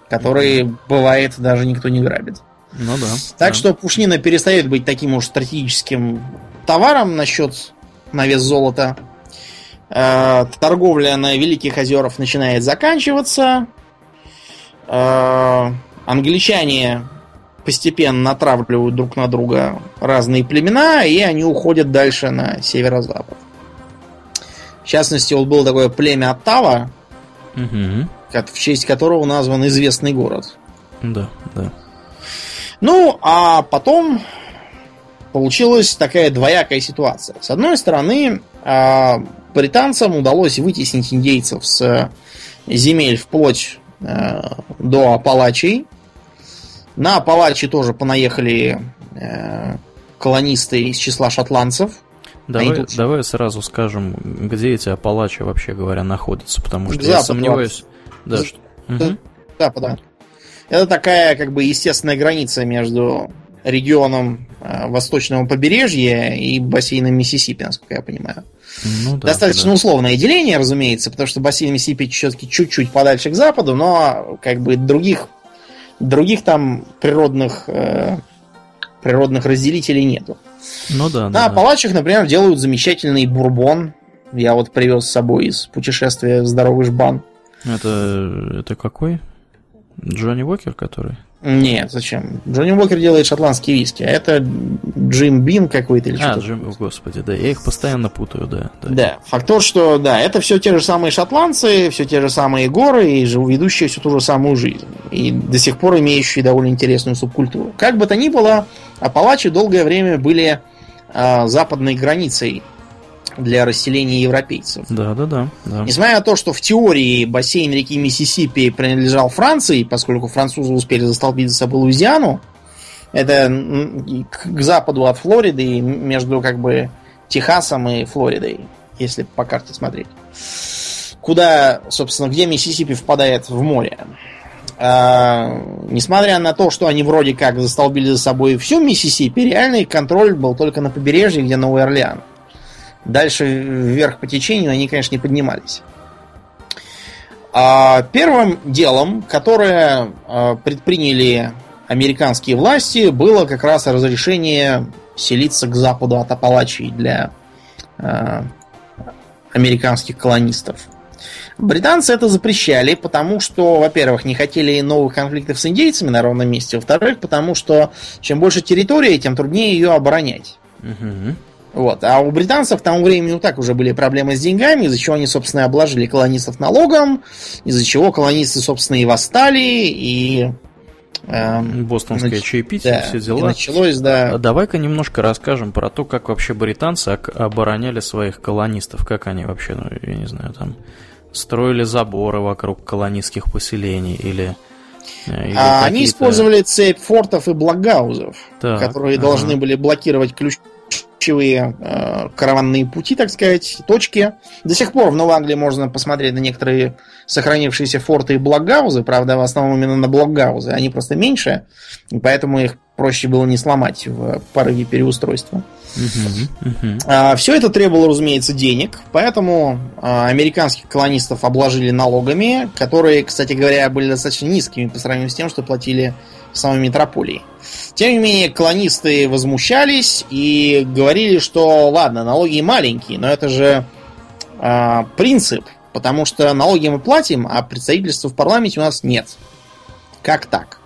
которые, бывает, даже никто не грабит. Ну да. Так да. что пушнина перестает быть таким уж стратегическим товаром насчет на вес золота. Э, торговля на Великих озерах начинает заканчиваться. Англичане постепенно натравливают друг на друга разные племена, и они уходят дальше на северо-запад. В частности, вот было такое племя Оттава, угу. в честь которого назван известный город. Да, да. Ну, а потом получилась такая двоякая ситуация. С одной стороны, а, британцам удалось вытеснить индейцев с земель вплоть э, до Апалачей, на Апалачи тоже понаехали э, колонисты из числа шотландцев. Давай, тут... давай сразу скажем, где эти Апалачи вообще говоря находятся, потому что Запад, я сомневаюсь. Да, что... угу. Запада. Это такая как бы естественная граница между регионом э, восточного побережья и бассейном Миссисипи, насколько я понимаю. Ну, да, Достаточно да. условное деление, разумеется, потому что бассейн Миссисипи все-таки чуть-чуть подальше к западу, но как бы других, других там природных, э, природных разделителей нету. Ну да. На да, Апалачах, например, делают замечательный бурбон. Я вот привез с собой из путешествия в здоровый жбан. Это, это какой? Джонни Уокер, который? Нет, зачем? Джонни Уокер делает шотландские виски, а это Джим Бин какой-то или а, что-то. А, Джим, господи, да, я их постоянно путаю, да, да. Да, факт то, что, да, это все те же самые шотландцы, все те же самые горы и ведущие всю ту же самую жизнь. И до сих пор имеющие довольно интересную субкультуру. Как бы то ни было, Апалачи долгое время были э, западной границей для расселения европейцев. Да, да, да, да. Несмотря на то, что в теории бассейн реки Миссисипи принадлежал Франции, поскольку французы успели застолбить за собой Луизиану, это к западу от Флориды, между как бы Техасом и Флоридой, если по карте смотреть. Куда, собственно, где Миссисипи впадает в море. А, несмотря на то, что они вроде как застолбили за собой всю Миссисипи, реальный контроль был только на побережье, где Новый Орлеан. Дальше вверх по течению они, конечно, не поднимались. А первым делом, которое а, предприняли американские власти, было как раз разрешение селиться к западу от Апалачей для а, американских колонистов. Британцы это запрещали, потому что, во-первых, не хотели новых конфликтов с индейцами на ровном месте, во-вторых, потому что чем больше территории, тем труднее ее оборонять. Угу. Вот. А у британцев к тому времени ну, так уже были проблемы с деньгами, из-за чего они, собственно, обложили колонистов налогом, из-за чего колонисты, собственно, и восстали, и... Эм, Бостонское нач... чаепитие, да, все дела. Началось, да. А давай-ка немножко расскажем про то, как вообще британцы обороняли своих колонистов, как они вообще, ну, я не знаю, там, строили заборы вокруг колонистских поселений или... Э, или а они использовали цепь фортов и блокгаузов, так, которые ага. должны были блокировать ключ ключевые э, караванные пути, так сказать, точки. До сих пор в Новой Англии можно посмотреть на некоторые сохранившиеся форты и блокгаузы, правда, в основном именно на блокгаузы. Они просто меньше, и поэтому их проще было не сломать в порыве переустройства. А, все это требовало, разумеется, денег, поэтому а, американских колонистов обложили налогами, которые, кстати говоря, были достаточно низкими по сравнению с тем, что платили в самой метрополии. Тем не менее, колонисты возмущались и говорили, что ладно, налоги маленькие, но это же э, принцип, потому что налоги мы платим, а представительства в парламенте у нас нет. Как так?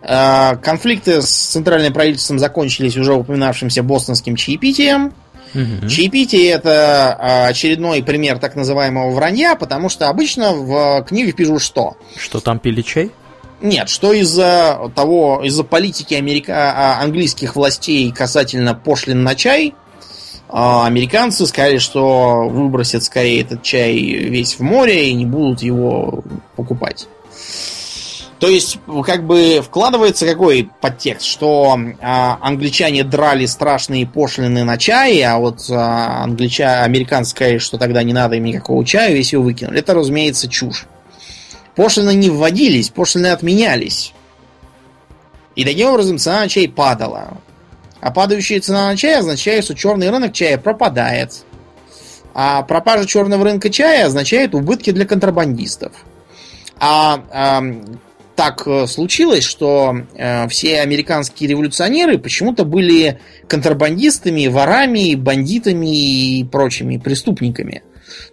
Э, конфликты с центральным правительством закончились уже упоминавшимся бостонским чаепитием. Угу. Чаепитие это очередной пример так называемого вранья, потому что обычно в книгах пишут что? Что там пили чай? Нет, что из-за того, из-за политики америка... А, английских властей касательно пошлин на чай, а, американцы сказали, что выбросят скорее этот чай весь в море и не будут его покупать. То есть, как бы вкладывается какой подтекст, что а, англичане драли страшные пошлины на чай, а вот а, англича, американцы сказали, что тогда не надо им никакого чая, весь его выкинули. Это, разумеется, чушь. Пошлины не вводились, пошлины отменялись. И таким образом цена на чай падала. А падающая цена на чай означает, что черный рынок чая пропадает. А пропажа черного рынка чая означает убытки для контрабандистов. А, а так случилось, что э, все американские революционеры почему-то были контрабандистами, ворами, бандитами и прочими преступниками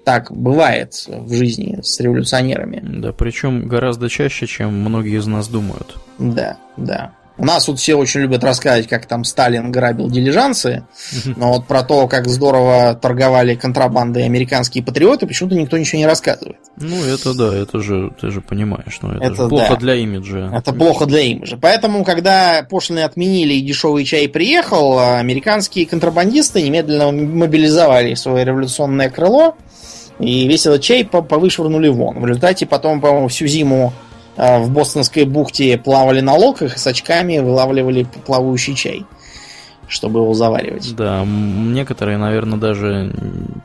так бывает в жизни с революционерами. Да, причем гораздо чаще, чем многие из нас думают. Да, да. У нас вот все очень любят рассказывать, как там Сталин грабил дилижансы, но вот про то, как здорово торговали контрабандой американские патриоты, почему-то никто ничего не рассказывает. Ну, это да, это же, ты же понимаешь, но это, это же плохо да. для имиджа. Это плохо для имиджа. Поэтому, когда пошлины отменили и дешевый чай приехал, американские контрабандисты немедленно мобилизовали свое революционное крыло, и весь этот чай повышвырнули вон. В результате потом, по-моему, всю зиму а, в Бостонской бухте плавали на локах и с очками вылавливали плавающий чай, чтобы его заваривать. Да, некоторые, наверное, даже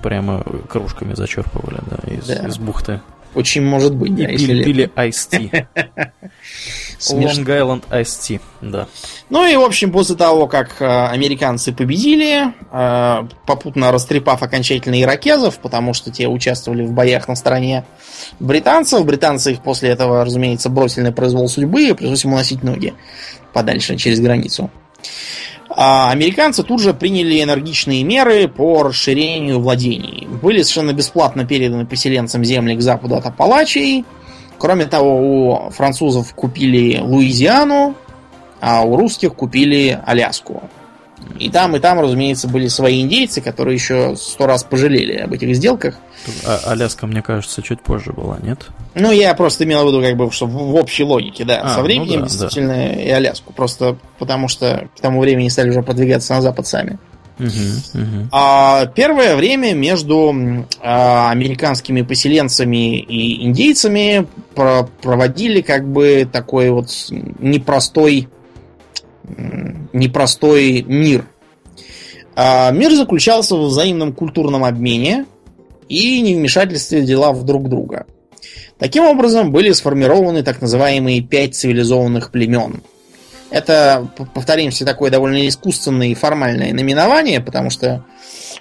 прямо кружками зачерпывали да, из, да. из бухты. Очень может быть, да, И пили, пили Ice Tea. Long Island Ice Tea, да. Ну и, в общем, после того, как э, американцы победили, э, попутно растрепав окончательно иракезов, потому что те участвовали в боях на стороне британцев, британцы их после этого, разумеется, бросили на произвол судьбы и пришлось им уносить ноги подальше через границу. А американцы тут же приняли энергичные меры по расширению владений. Были совершенно бесплатно переданы поселенцам земли к западу от Апалачей. Кроме того, у французов купили Луизиану, а у русских купили Аляску. И там, и там, разумеется, были свои индейцы, которые еще сто раз пожалели об этих сделках. А Аляска, мне кажется, чуть позже была, нет? Ну, я просто имел в виду, как бы, что в общей лоgiке, да. А, Со временем, ну да, действительно, да. и Аляску. Просто потому что к тому времени стали уже продвигаться на запад сами. А, первое время между а, американскими поселенцами и индейцами про проводили как бы такой вот непростой непростой мир. А, мир заключался в взаимном культурном обмене и невмешательстве в дела друг друга. Таким образом, были сформированы так называемые пять цивилизованных племен. Это, повторимся, такое довольно искусственное и формальное наименование, потому что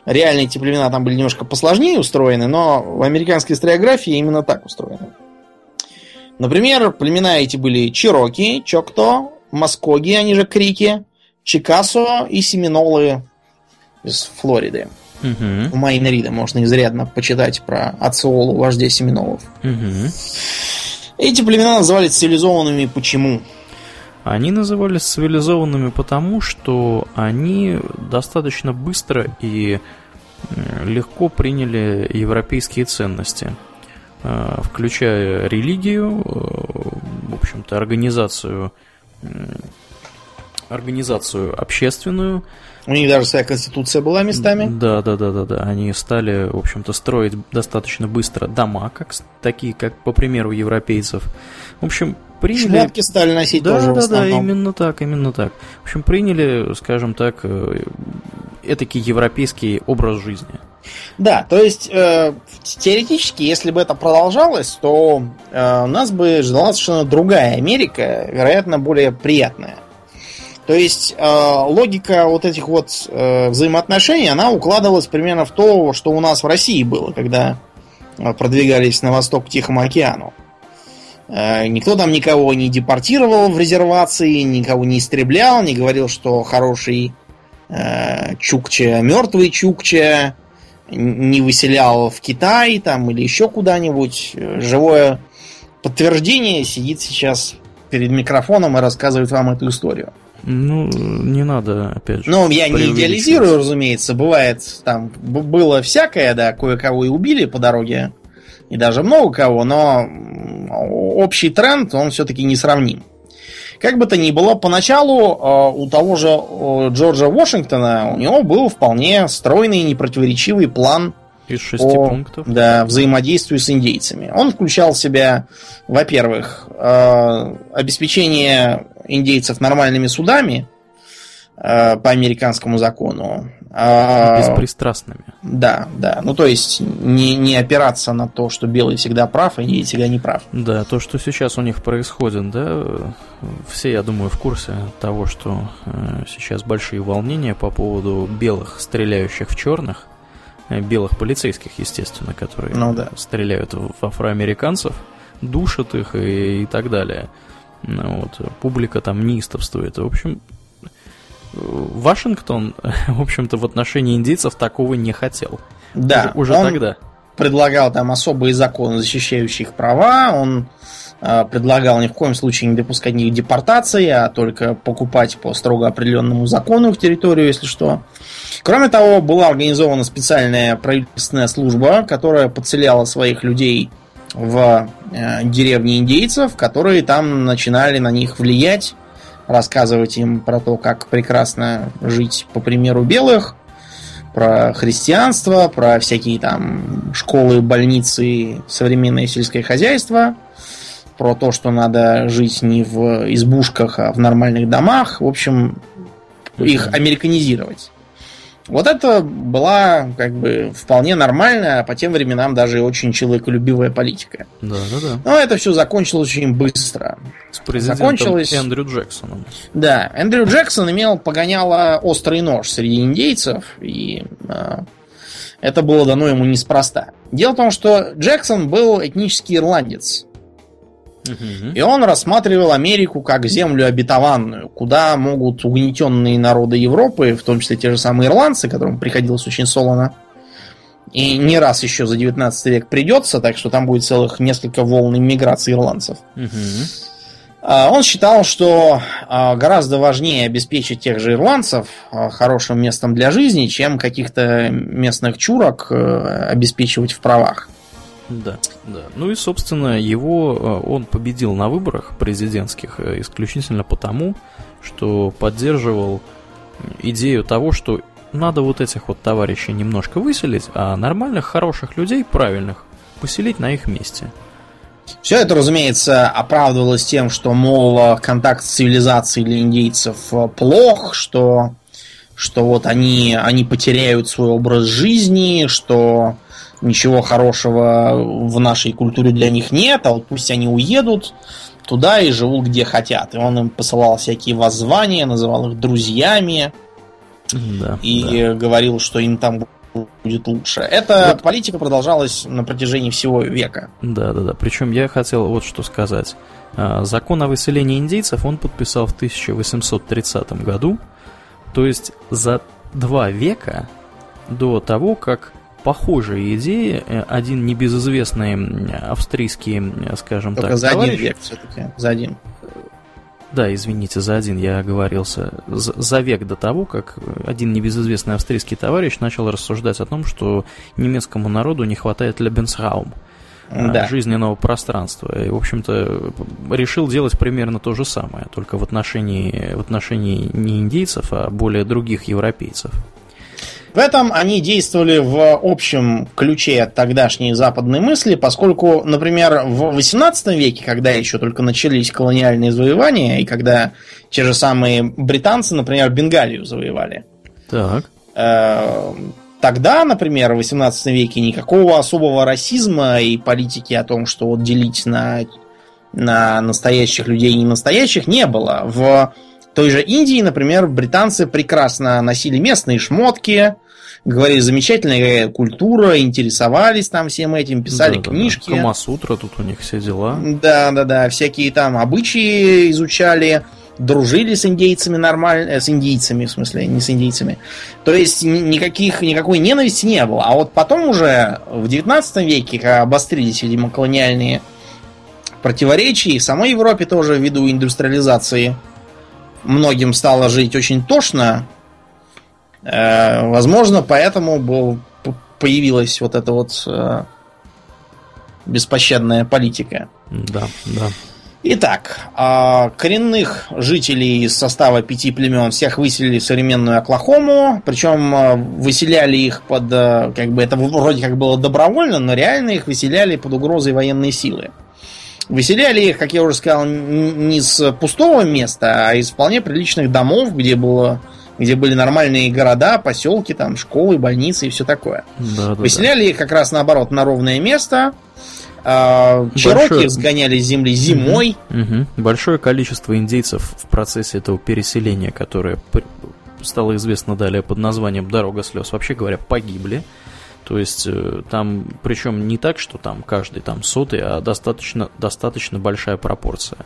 реальные эти племена там были немножко посложнее устроены, но в американской историографии именно так устроены. Например, племена эти были Чироки, Чокто, Маскоги, они же Крики, Чикасо и Семинолы из Флориды. Угу. У Майна Рида можно изрядно почитать про Ациолу, вождя Семинолов. Угу. Эти племена назывались цивилизованными почему? Они назывались цивилизованными потому, что они достаточно быстро и легко приняли европейские ценности, э, включая религию, э, в общем-то, организацию организацию общественную. У них даже своя конституция была местами. Да, да, да, да, да. Они стали, в общем-то, строить достаточно быстро дома, как такие, как по примеру европейцев. В общем, приняли. Шмотки стали носить да, тоже. Да, да, да, именно так, именно так. В общем, приняли, скажем так, э, этакий европейский образ жизни. Да, то есть э, теоретически, если бы это продолжалось, то э, у нас бы ждала совершенно другая Америка, вероятно, более приятная. То есть э, логика вот этих вот э, взаимоотношений, она укладывалась примерно в то, что у нас в России было, когда э, продвигались на восток к Тихому океану. Э, никто там никого не депортировал в резервации, никого не истреблял, не говорил, что хороший э, Чукча, мертвый Чукча, не выселял в Китай там или еще куда-нибудь. Живое подтверждение сидит сейчас перед микрофоном и рассказывает вам эту историю. Ну, не надо, опять же. Ну, я не идеализирую, разумеется. Бывает, там было всякое, да, кое-кого и убили по дороге. И даже много кого, но общий тренд, он все-таки несравним. Как бы то ни было, поначалу э, у того же Джорджа Вашингтона у него был вполне стройный и непротиворечивый план из шести по, пунктов. Да, взаимодействию с индейцами. Он включал в себя, во-первых, э, обеспечение индейцев нормальными судами по американскому закону. А, Беспристрастными. Да, да. Ну, то есть, не, не опираться на то, что белый всегда прав, а индейец всегда не прав. Да, то, что сейчас у них происходит, да, все, я думаю, в курсе того, что э, сейчас большие волнения по поводу белых, стреляющих в черных, э, белых полицейских, естественно, которые ну, да. стреляют в афроамериканцев, душат их и, и так далее. Ну, вот, публика там неистовствует. В общем, Вашингтон, в общем-то, в отношении индейцев такого не хотел. Да, уже, уже тогда. Предлагал там особые законы, защищающие их права. Он э, предлагал ни в коем случае не допускать них депортации, а только покупать по строго определенному закону в территорию, если что. Кроме того, была организована специальная правительственная служба, которая подселяла своих людей в э, деревни индейцев, которые там начинали на них влиять рассказывать им про то, как прекрасно жить по примеру белых, про христианство, про всякие там школы, больницы, современное сельское хозяйство, про то, что надо жить не в избушках, а в нормальных домах. В общем, их американизировать. Вот это была как бы вполне нормальная, а по тем временам даже очень человеколюбивая политика. Да, да, да. Но это все закончилось очень быстро. С президентом Закончилось- Эндрю Джексоном. Да, Эндрю Джексон имел погоняло острый нож среди индейцев, и э, это было дано ему неспроста. Дело в том, что Джексон был этнический ирландец, и он рассматривал Америку как землю обетованную, куда могут угнетенные народы Европы, в том числе те же самые ирландцы, которым приходилось очень солоно, и не раз еще за 19 век придется, так что там будет целых несколько волн иммиграции ирландцев. А, Он считал, что а, гораздо важнее обеспечить тех же ирландцев а, хорошим местом для жизни, чем каких-то местных чурок э, обеспечивать в правах. Да, да. Ну и, собственно, его э, он победил на выборах президентских э, исключительно потому, что поддерживал идею того, что надо вот этих вот товарищей немножко выселить, а нормальных, хороших людей, правильных, поселить на их месте. Все это, разумеется, оправдывалось тем, что, мол, контакт с цивилизацией для индейцев э, плох, что, что вот они, они потеряют свой образ жизни, что ничего хорошего в нашей культуре для них нет, а вот пусть они уедут туда и живут где хотят. И он им посылал всякие воззвания, называл их друзьями Да. и говорил, что им там будет лучше. Эта политика продолжалась на протяжении всего века. Да, да, да. Причем я хотел вот что сказать. А, Закон о выселении индейцев он подписал в 1830 году, то есть за два века до того, как похожие идеи э, один небезызвестный австрийский, м, скажем Только так, за один товарищ- век все-таки. За один. Да, извините, за один я оговорился. За, за век до того, как один небезызвестный австрийский товарищ начал рассуждать о том, что немецкому народу не хватает Lebensraum, а, Да. жизненного пространства. И, в общем-то, решил делать примерно то же самое, только в отношении, в отношении не индейцев, а более других европейцев. В этом они действовали в общем ключе тогдашней западной мысли, поскольку, например, в XVIII веке, когда еще только начались колониальные завоевания, и когда те же самые британцы, например, Бенгалию завоевали, Так. э, тогда, например, в XVIII веке никакого особого расизма и политики о том, что вот делить на, на настоящих людей и ненастоящих, не было. В той же Индии, например, британцы прекрасно носили местные шмотки, говорили, замечательная культура, интересовались там всем этим, писали Да-да-да. книжки. Камасутра, тут у них все дела. Да, да, да, всякие там обычаи изучали, дружили с индейцами нормально, э, с индийцами, в смысле, не с индейцами. То есть ни- никаких, никакой ненависти не было. А вот потом уже в 19 веке, когда обострились, видимо, колониальные противоречия, и в самой Европе тоже ввиду индустриализации многим стало жить очень тошно. Э, возможно, поэтому был- появилась вот эта вот э, беспощадная политика. Да, да. Итак, а, коренных жителей из состава пяти племен всех выселили в современную Оклахому, причем а, выселяли их под, как бы это вроде как было добровольно, но реально их выселяли под угрозой военной силы. Выселяли их, как я уже сказал, не с пустого места, а из вполне приличных домов, где было где были нормальные города, поселки, там, школы, больницы и все такое. Да, да, да. Выселяли их как раз наоборот на ровное место. А, Чероки Большое- сгоняли с земли зимой. Мгм. Большое количество индейцев в процессе этого переселения, которое стало известно далее под названием «Дорога слез», вообще говоря, погибли. То есть э, там, причем не так, что там каждый там сотый, а достаточно, достаточно большая пропорция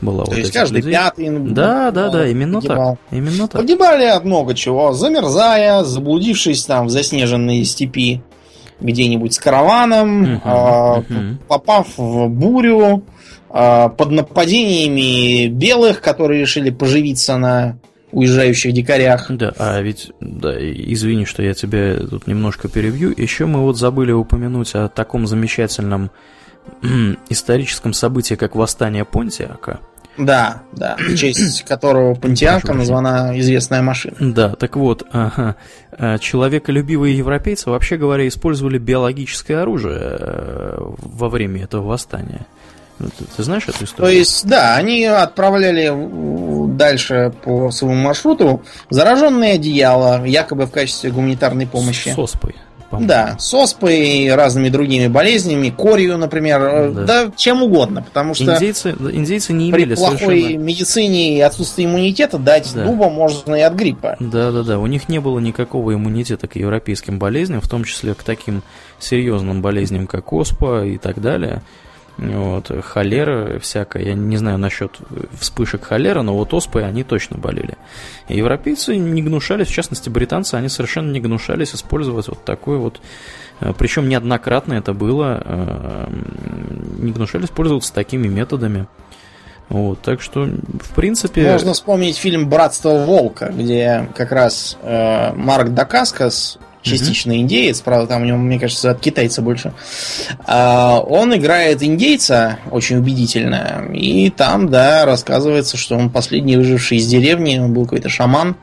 была То вот есть каждый людей. пятый. Да, да, да, именно погибал. так. Именно так. Погибали от много чего. Замерзая, заблудившись там в заснеженной степи где-нибудь с караваном, Мгм, а, мгм. попав в бурю, а, под нападениями белых, которые решили поживиться на уезжающих дикарях. Да, а ведь, да, извини, что я тебя тут немножко перебью. Еще мы вот забыли упомянуть о таком замечательном историческом событии, как восстание Понтиака. Да, да, в честь которого Пантиаком Прошу названа известная машина. Да, так вот, ага, э, человеколюбивые европейцы, вообще говоря, использовали биологическое оружие э, во время этого восстания. Ну, Ты, знаешь эту То историю? есть, да, они отправляли дальше по своему маршруту зараженные одеяла, якобы в качестве гуманитарной помощи. С оспой. По-моему. Да, с оспой, разными другими болезнями, корью, например, э, Да. да, чем угодно, потому что Индейцы, индейцы не при имели плохой совершенно... медицине и отсутствии иммунитета дать Да. дуба можно и от гриппа. Да, да, да. У них не было никакого иммунитета к европейским болезням, в том числе к таким серьезным болезням, как оспа и так далее. Вот, холера всякая, я не знаю насчет вспышек холеры, но вот оспой они точно болели. И европейцы не гнушались, в частности британцы, они совершенно не гнушались использовать вот такой вот, э, причем неоднократно это было, э, не гнушались пользоваться такими методами. Вот, так что, в принципе... Можно вспомнить фильм «Братство волка», где как раз э, Марк Дакаскас, частично индеец, правда, там у него, мне кажется, от китайца больше, а, он играет индейца очень убедительно, и там, да, рассказывается, что он последний выживший из деревни, он был какой-то шаман,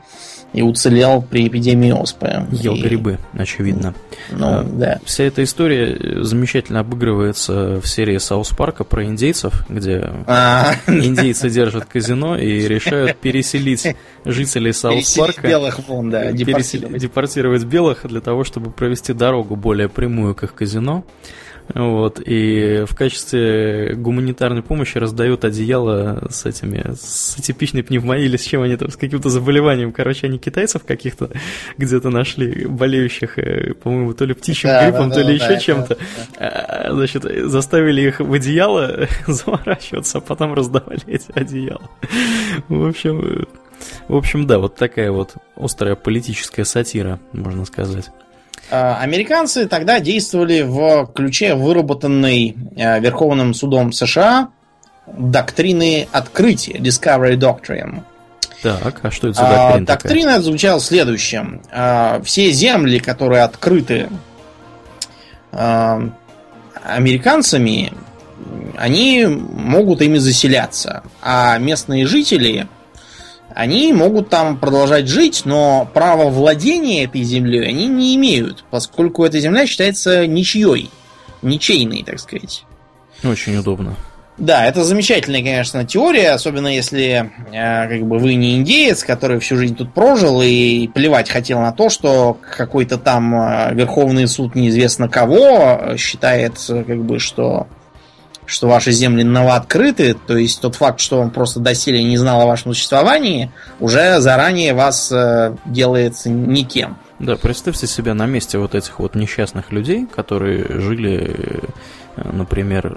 и уцелел при эпидемии оспы. Ел И, грибы, очевидно. Ну, А, да. Вся эта история э, замечательно обыгрывается в серии Саус Парка про индейцев, где А, индейцы держат казино и решают переселить жителей Саус Парка, белых вон, да, депортировать. депортировать белых для того, чтобы провести дорогу более прямую к их казино. Вот, и в качестве гуманитарной помощи раздают одеяло с этими, с атипичной пневмонией или с чем они там, с каким-то заболеванием. Короче, они китайцев каких-то где-то нашли, болеющих, э, по-моему, то ли птичьим Да, гриппом, да, то да, ли да, еще это- чем-то. А, Значит, заставили их в одеяло заворачиваться, а потом раздавали эти одеяла. В общем, э, в общем, да, вот такая вот острая политическая сатира, можно сказать. А, Американцы тогда действовали в ключе выработанной э, Верховным судом США доктрины открытия, Discovery Doctrine. Так, а что это за А, доктрина такая? доктрина звучала в следующем. А, Все земли, которые открыты американцами, они могут ими заселяться. А местные жители, они могут там продолжать жить, но право владения этой землей они не имеют, поскольку эта земля считается ничьей, ничейной, так сказать. Очень удобно. Да, это замечательная, конечно, теория, особенно если э, как бы вы не индеец, который всю жизнь тут прожил и плевать хотел на то, что какой-то там э, Верховный суд неизвестно кого э, считает, э, как бы, что что ваши земли новооткрыты, то есть тот факт, что он просто доселе не знал о вашем существовании, уже заранее вас э, делает никем. Да, представьте себя на месте вот этих вот несчастных людей, которые жили, э, например,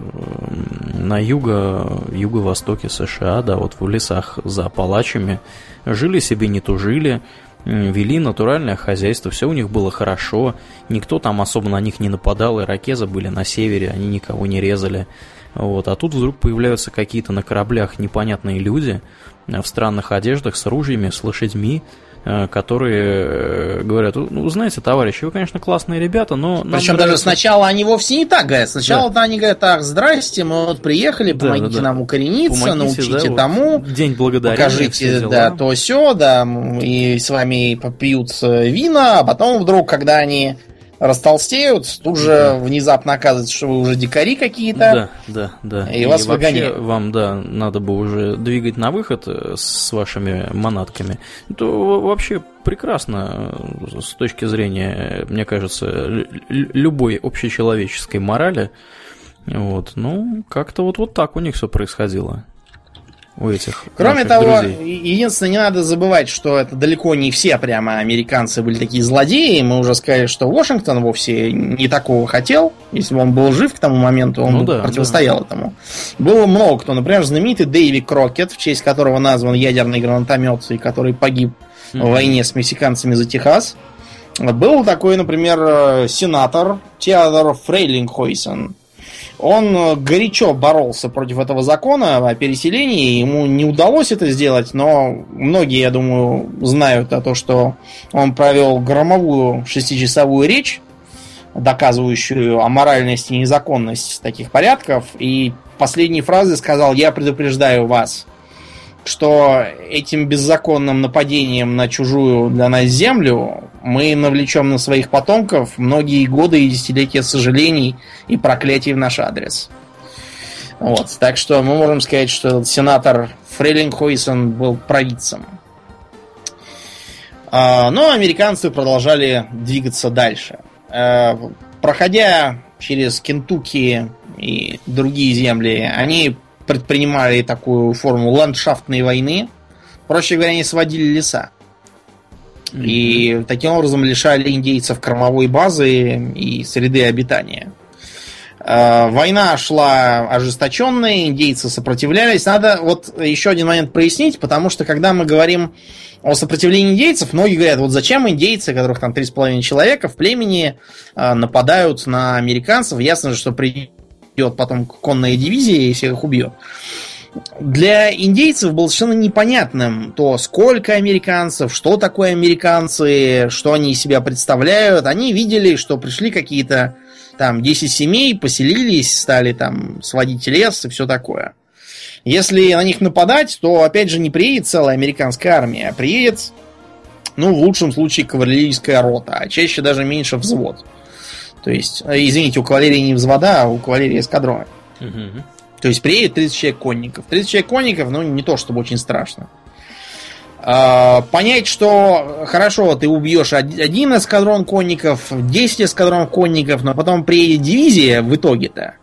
на юго, юго-востоке США, да, вот в лесах за Апалачами, жили себе, не тужили, вели натуральное хозяйство, все у них было хорошо, никто там особо на них не нападал, иракезы были на севере, они никого не резали. Вот, а тут вдруг появляются какие-то на кораблях непонятные люди э, в странных одеждах с ружьями, с лошадьми, э, которые э, говорят, ну, знаете, товарищи, вы, конечно, классные ребята, но... Причем даже нравится- сначала они вовсе не так говорят. Сначала-то они говорят, так, здрасте, мы вот приехали, Да, помогите да, да. нам укорениться, Помогите, научите да, вот тому. День благодарения, Покажите, да, то все, да, и с вами попьют вина, а потом вдруг, когда они растолстеют, тут же внезапно оказывается, что вы уже дикари какие-то. Да, да, да. И вас вообще выгоняют. вам, да, надо бы уже двигать на выход э, с вашими манатками. То во- вообще прекрасно э, с точки зрения, мне кажется, лю- лю- любой общечеловеческой морали. Вот, ну, как-то вот, вот так у них все происходило. У этих Кроме того, друзей. единственное, не надо забывать, что это далеко не все прямо американцы были такие злодеи. Мы уже сказали, что Вашингтон вовсе не такого хотел. Если бы он был жив к тому моменту, он Ну да, противостоял этому. Было много кто. Например, знаменитый Дэйви Крокет, в честь которого назван ядерный гранатомет, и который погиб в Мгм. войне с мексиканцами за Техас. Был такой, например, э, сенатор Теодор Фрейлингхойсен. Он э, горячо боролся против этого закона о переселении. Ему не удалось это сделать, но многие, я думаю, знают о том, что он провел громовую шестичасовую речь, доказывающую аморальность и незаконность таких порядков. И последней фразы сказал, я предупреждаю вас, что этим беззаконным нападением на чужую для нас землю мы навлечем на своих потомков многие годы и десятилетия сожалений и проклятий в наш адрес. Вот, так что мы можем сказать, что сенатор Фрейлингхойсен был провидцем. А, но американцы продолжали двигаться дальше. А, проходя через Кентукки и другие земли, они предпринимали такую форму ландшафтной войны. Проще говоря, они сводили леса. И таким образом лишали индейцев кормовой базы и среды обитания. А, война шла ожесточенная, индейцы сопротивлялись. Надо вот еще один момент прояснить, потому что когда мы говорим о сопротивлении индейцев, многие говорят, вот зачем индейцы, которых там 3,5 человека в племени, а, нападают на американцев. Ясно же, что придет потом конная дивизия и всех их убьет. Для индейцев было совершенно непонятным то, сколько американцев, что такое американцы, что они из себя представляют. Они видели, что пришли какие-то там 10 семей, поселились, стали там сводить лес и все такое. Если на них нападать, то опять же не приедет целая американская армия, а приедет, ну, в лучшем случае, кавалерийская рота, а чаще даже меньше взвод. То есть, э, извините, у кавалерии не взвода, а у кавалерии эскадроны. Угу. То есть приедет 30 человек конников. 30 человек конников, ну, не то чтобы очень страшно. А, понять, что хорошо, ты убьешь один эскадрон конников, 10 эскадрон конников, но потом приедет дивизия в итоге-то.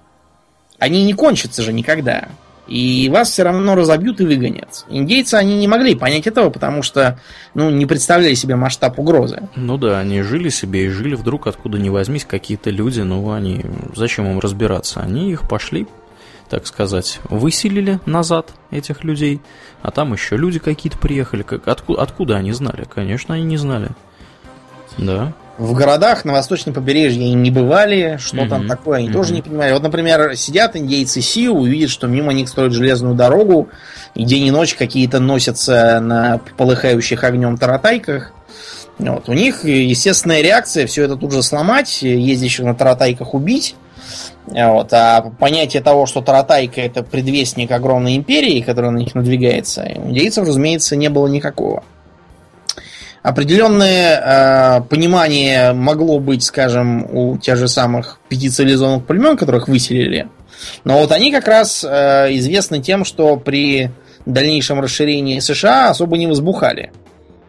Они не кончатся же никогда. И вас все равно разобьют и выгонят. Индейцы, они не могли понять этого, потому что, ну, не представляли себе масштаб угрозы. Ну да, они жили себе и жили вдруг откуда ни возьмись какие-то люди, ну, они, зачем им разбираться? Они их пошли, так сказать, выселили назад этих людей, а там еще люди какие-то приехали. Как, откуда, откуда они знали? Конечно, они не знали. Да. В городах на восточном побережье они не бывали, что угу. там такое, они угу. тоже не понимали. Вот, например, сидят индейцы Сиу, увидят, что мимо них строят железную дорогу, и день и ночь какие-то носятся на полыхающих огнем таратайках. Вот. У них естественная реакция все это тут же сломать, ездящих на таратайках убить. Вот. А понятие того, что Таратайка это предвестник огромной империи, которая на них надвигается, у индейцев, разумеется, не было никакого. Определенное э, понимание могло быть, скажем, у тех же самых пяти цивилизованных племен, которых выселили. Но вот они как раз э, известны тем, что при дальнейшем расширении США особо не возбухали.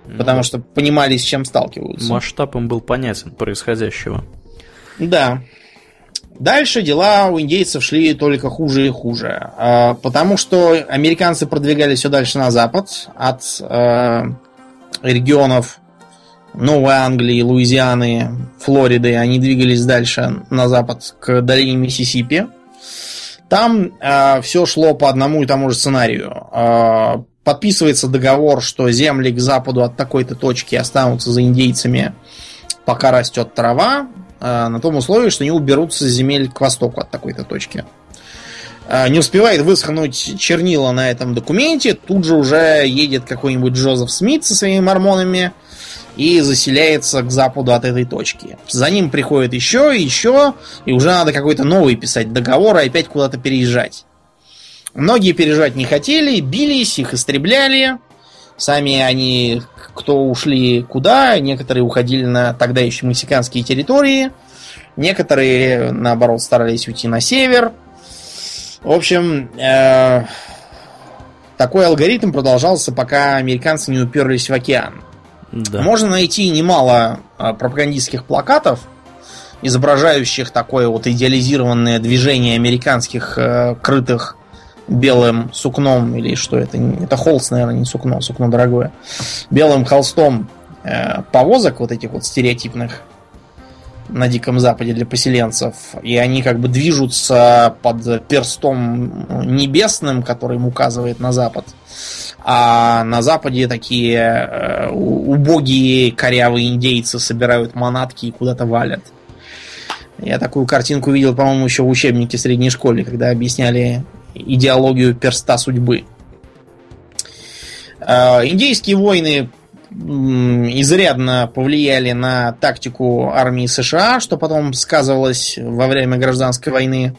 Ну, потому что понимали, с чем сталкиваются. Масштаб им был понятен происходящего. Да. Дальше дела у индейцев шли только хуже и хуже. Э, потому что американцы продвигались все дальше на запад от э, регионов Новой Англии, Луизианы, Флориды, они двигались дальше на запад к долине Миссисипи. Там э, все шло по одному и тому же сценарию. Э, подписывается договор, что земли к западу от такой-то точки останутся за индейцами, пока растет трава, э, на том условии, что они уберутся с земель к востоку от такой-то точки. А, не успевает высохнуть чернила на этом документе, тут же уже едет какой-нибудь Джозеф Смит со своими мормонами и заселяется к западу от этой точки. За ним приходит еще, еще, и уже надо какой-то новый писать договор и опять куда-то переезжать. Многие переезжать не хотели, бились, их истребляли. Сами они, кто ушли куда, некоторые уходили на тогда еще мексиканские территории, некоторые, наоборот, старались уйти на север – в общем, э, такой алгоритм продолжался, пока американцы не уперлись в океан. Да. Можно найти немало э, пропагандистских плакатов, изображающих такое вот идеализированное движение американских э, крытых белым сукном, или что это? Это холст, наверное, не сукно, сукно дорогое. Белым холстом э, повозок вот этих вот стереотипных на Диком Западе для поселенцев, и они как бы движутся под перстом небесным, который им указывает на Запад. А на Западе такие э, убогие корявые индейцы собирают манатки и куда-то валят. Я такую картинку видел, по-моему, еще в учебнике средней школе, когда объясняли идеологию перста судьбы. Э, индейские войны изрядно повлияли на тактику армии США, что потом сказывалось во время гражданской войны.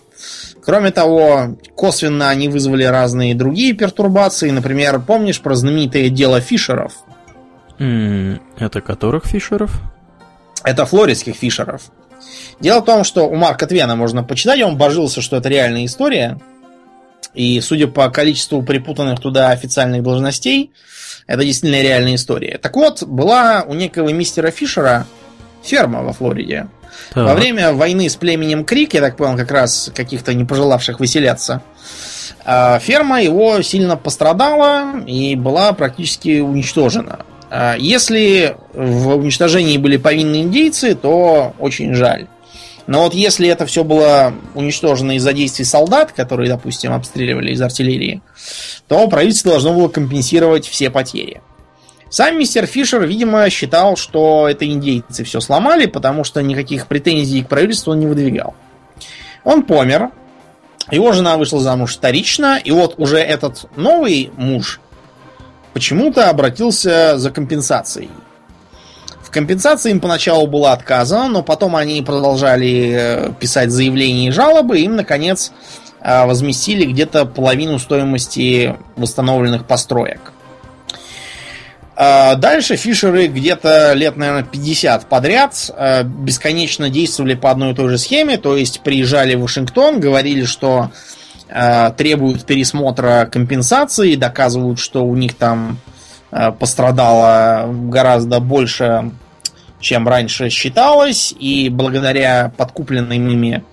Кроме того, косвенно они вызвали разные другие пертурбации. Например, помнишь про знаменитое дело Фишеров? Это которых Фишеров? Это флоридских Фишеров. Дело в том, что у Марка Твена можно почитать, он божился, что это реальная история. И судя по количеству припутанных туда официальных должностей, это действительно реальная история. Так вот, была у некого мистера Фишера ферма во Флориде. Так. Во время войны с племенем Крик, я так понял, как раз каких-то не пожелавших выселяться, а, ферма его сильно пострадала и была практически уничтожена. А, если в уничтожении были повинны индейцы, то очень жаль. Но вот если это все было уничтожено из-за действий солдат, которые, допустим, обстреливали из артиллерии, то правительство должно было компенсировать все потери. Сам мистер Фишер, видимо, считал, что это индейцы все сломали, потому что никаких претензий к правительству он не выдвигал. Он помер, его жена вышла замуж вторично, и вот уже этот новый муж почему-то обратился за компенсацией. В компенсации им поначалу было отказано, но потом они продолжали э, писать заявления и жалобы, и им, наконец, э, возместили где-то половину стоимости восстановленных построек. А дальше фишеры где-то лет, наверное, 50 подряд э, бесконечно действовали по одной и той же схеме, то есть приезжали в Вашингтон, говорили, что требуют пересмотра компенсации, доказывают, что у них там Э, пострадало гораздо больше, чем раньше считалось, и благодаря подкупленным ими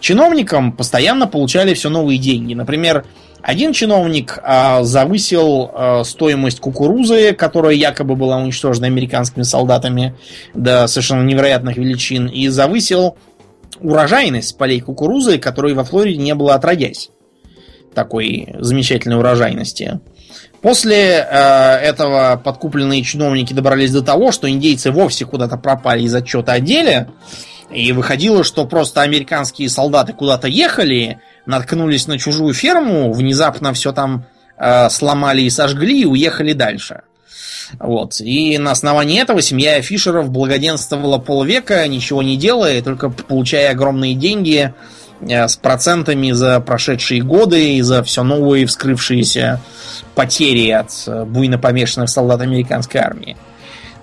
чиновникам постоянно получали все новые деньги. Например, один чиновник а, завысил а, стоимость кукурузы, которая якобы была уничтожена американскими солдатами до совершенно невероятных величин, и завысил урожайность полей кукурузы, которой во Флориде не было отродясь такой замечательной урожайности. После э, этого подкупленные чиновники добрались до того, что индейцы вовсе куда-то пропали из отчета о деле. И выходило, что просто американские солдаты куда-то ехали, наткнулись на чужую ферму, внезапно все там э, сломали и сожгли и уехали дальше. Вот. И на основании этого семья Фишеров благоденствовала полвека, ничего не делая, только получая огромные деньги с процентами за прошедшие годы и за все новые вскрывшиеся потери от э, буйно помешанных солдат американской армии.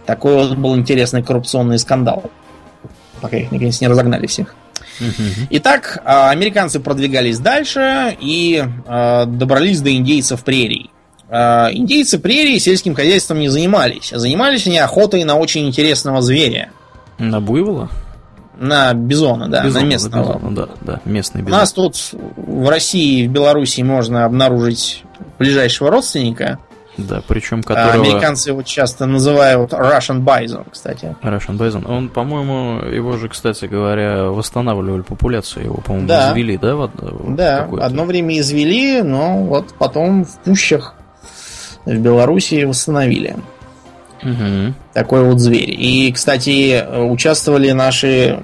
Такой вот был интересный коррупционный скандал. Пока их наконец не разогнали всех. Итак, а, американцы продвигались дальше и а, добрались до индейцев прерий. А, индейцы прерии сельским хозяйством не занимались, занимались они охотой на очень интересного зверя. На буйвола? На бизона, да, бизона, на местного. бизона, да, да, местный бизон. У нас тут в России и в Беларуси можно обнаружить ближайшего родственника. Да, причем которого... Американцы его часто называют Russian Bison, кстати. Russian Bison. Он, по-моему, его же, кстати говоря, восстанавливали популяцию. Его, по-моему, да. извели, да? Вот, да, одно время извели, но вот потом в пущах в Беларуси восстановили. Угу. Такой вот зверь. И, кстати, участвовали наши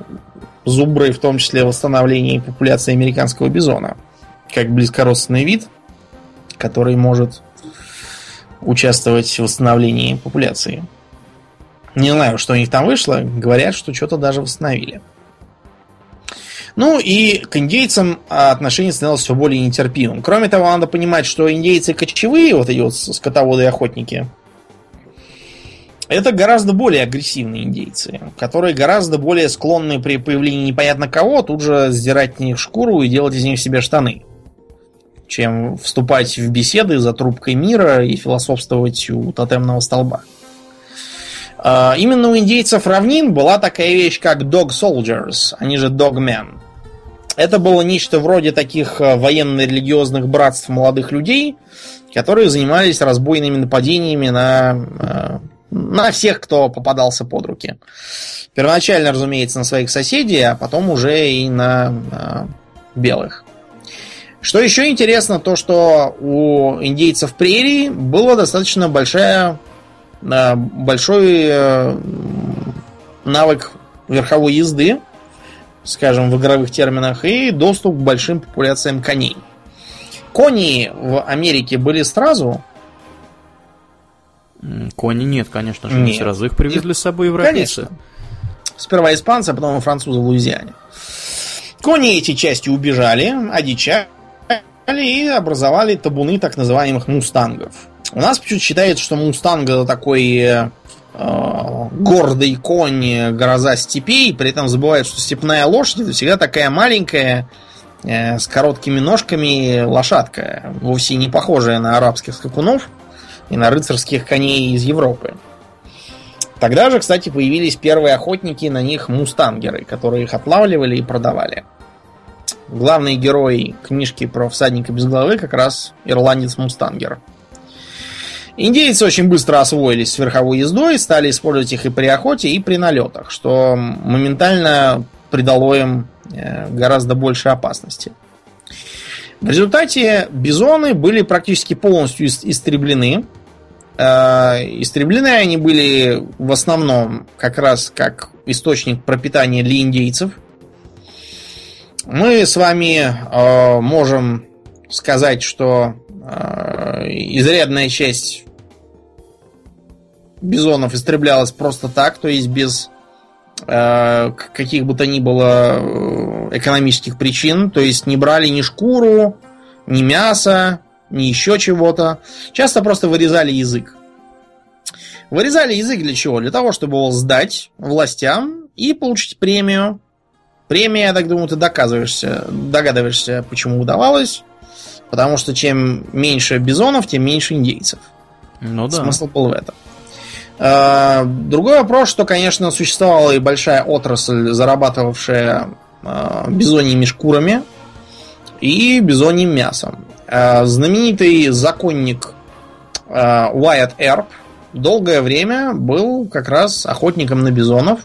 зубры, в том числе в восстановлении популяции американского бизона. Как близкородственный вид, который может участвовать в восстановлении популяции. Не знаю, что у них там вышло. Говорят, что что-то даже восстановили. Ну и к индейцам отношение становилось все более нетерпимым. Кроме того, надо понимать, что индейцы кочевые, вот эти вот скотоводы и охотники, это гораздо более агрессивные индейцы, которые гораздо более склонны при появлении непонятно кого тут же сдирать с них шкуру и делать из них себе штаны, чем вступать в беседы за трубкой мира и философствовать у тотемного столба. А, именно у индейцев равнин была такая вещь, как dog soldiers, они же dogmen. Это было нечто вроде таких а, военно-религиозных братств молодых людей, которые занимались разбойными нападениями на а, на всех, кто попадался под руки. Первоначально, разумеется, на своих соседей, а потом уже и на, на белых. Что еще интересно, то что у индейцев прерии было достаточно большая, большой э, навык верховой езды, скажем, в игровых терминах, и доступ к большим популяциям коней. Кони в Америке были сразу, Кони нет, конечно же, нет. сразу их привезли с собой европейцы. Конечно. Сперва испанцы, а потом французы в Луизиане. Кони эти части убежали, одичали и образовали табуны так называемых мустангов. У нас почему-то считается, что мустанг это такой э, гордый конь, гроза степей, при этом забывают, что степная лошадь это всегда такая маленькая, э, с короткими ножками лошадка, вовсе не похожая на арабских скакунов и на рыцарских коней из Европы. Тогда же, кстати, появились первые охотники на них мустангеры, которые их отлавливали и продавали. Главный герой книжки про всадника без головы как раз ирландец-мустангер. Индейцы очень быстро освоились с верховой ездой, стали использовать их и при охоте, и при налетах, что моментально придало им э, гораздо больше опасности. В результате бизоны были практически полностью истреблены. Э, истреблены они были в основном как раз как источник пропитания для индейцев. Мы с вами э, можем сказать, что изрядная часть бизонов истреблялась просто так, то есть без э, каких бы то ни было э, экономических причин, то есть не брали ни шкуру, ни мясо, ни еще чего-то. Часто просто вырезали язык. Вырезали язык для чего? Для того, чтобы его сдать властям и получить премию. Премия, я так думаю, ты доказываешься, догадываешься, почему удавалось. Потому что чем меньше бизонов, тем меньше индейцев. Ну да. Смысл был в этом. Э, другой вопрос, что, конечно, существовала и большая отрасль, зарабатывавшая бизоньими шкурами и бизоньим мясом. Э, знаменитый законник Уайт Эрп долгое время был как раз охотником на бизонов,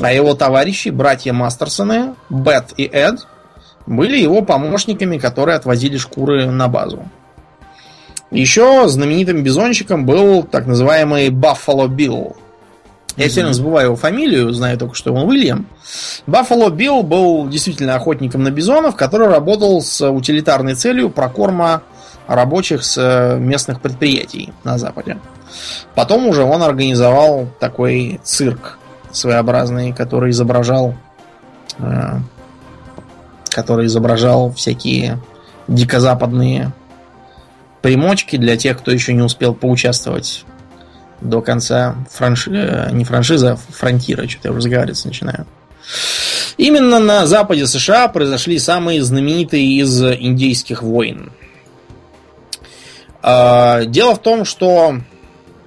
а его товарищи, братья Мастерсоны, Бет и Эд, были его помощниками, которые отвозили шкуры на базу. Еще знаменитым бизонщиком был так называемый Баффало Билл. Я все время забываю его фамилию, знаю только, что он Уильям. Баффало Билл был действительно охотником на бизонов, который работал с утилитарной целью прокорма рабочих с э, местных предприятий на Западе. Потом уже он организовал такой цирк своеобразный, который изображал э, который изображал всякие дикозападные примочки для тех, кто еще не успел поучаствовать до конца франши... Э, не франшиза, а фронтира. Что-то я уже разговариваться начинаю. Именно на западе США произошли самые знаменитые из индейских войн. А, дело в том, что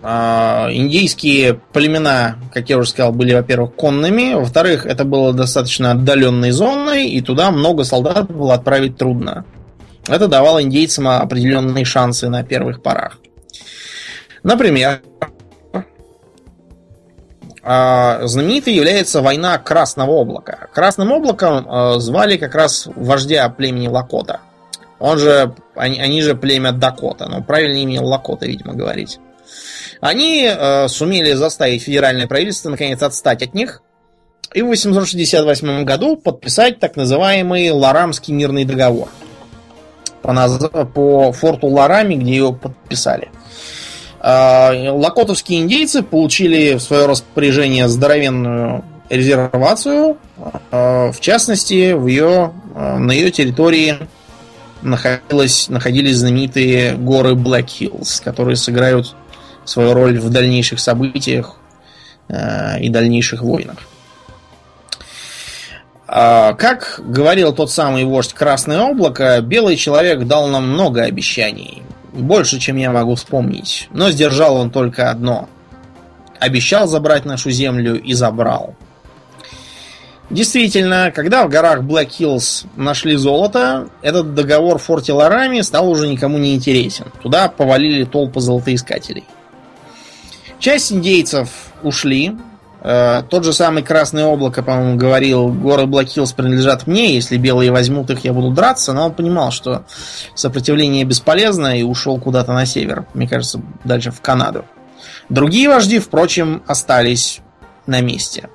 а, индейские племена, как я уже сказал, были, во-первых, конными, во-вторых, это было достаточно отдаленной зоной, и туда много солдат было отправить трудно. Это давало индейцам определенные шансы на первых порах. Например, знаменитой является война Красного облака. Красным облаком а, звали как раз вождя племени Лакота. Он же, они, они же племя Дакота, но правильнее именно Лакота, видимо, говорить. Они э, сумели заставить федеральное правительство наконец отстать от них и в 868 году подписать так называемый Ларамский мирный договор – по, по форту Ларами, где его подписали. А, лакотовские индейцы получили в свое распоряжение здоровенную резервацию, а, в частности, в ее, а, на ее территории находилось, находились знаменитые горы Black Hills, которые сыграют свою роль в дальнейших событиях и дальнейших войнах. Как говорил тот самый вождь Красное Облако, белый человек дал нам много обещаний. Больше, чем я могу вспомнить. Но сдержал он только одно. Обещал забрать нашу землю и забрал. Действительно, когда в горах Black Hills нашли золото, этот договор в форте Ларами стал уже никому не интересен. Туда повалили толпы золотоискателей. Часть индейцев ушли, тот же самый Красное Облако, по-моему, говорил, Black Hills принадлежат мне, если белые возьмут их, я буду драться, но он понимал, что сопротивление бесполезно и ушел куда-то на север, мне кажется, дальше в Канаду. Другие вожди, впрочем, остались на месте.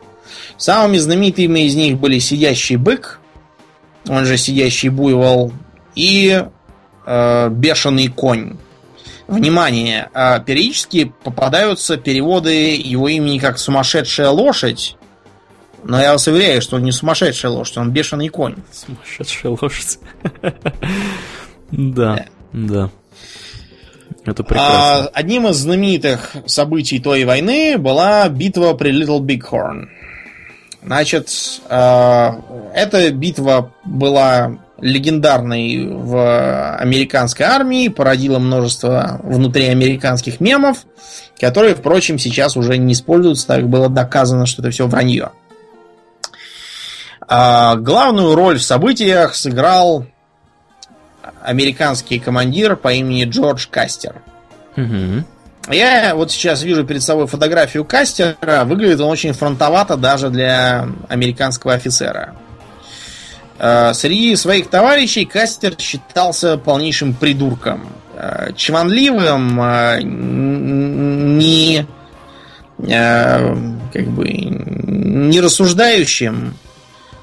Самыми знаменитыми из них были Сидящий Бык, он же Сидящий Буйвол, и э, Бешеный Конь. Внимание, а периодически попадаются переводы его имени как «сумасшедшая лошадь», но я вас уверяю, что он не сумасшедшая лошадь, он бешеный конь. Сумасшедшая лошадь. Да, да. Это прекрасно. Одним из знаменитых событий той войны была битва при Little Bighorn. Значит, а, эта битва была легендарной в американской армии, породила множество внутриамериканских мемов, которые, впрочем, сейчас уже не используются, так было доказано, что это все вранье. А главную роль в событиях сыграл американский командир по имени Джордж Кастер. Угу. Я вот сейчас вижу перед собой фотографию Кастера. Выглядит он очень фронтовато даже для американского офицера. Э, среди своих товарищей Кастер считался полнейшим придурком. Э, чванливым, э, не как бы не рассуждающим,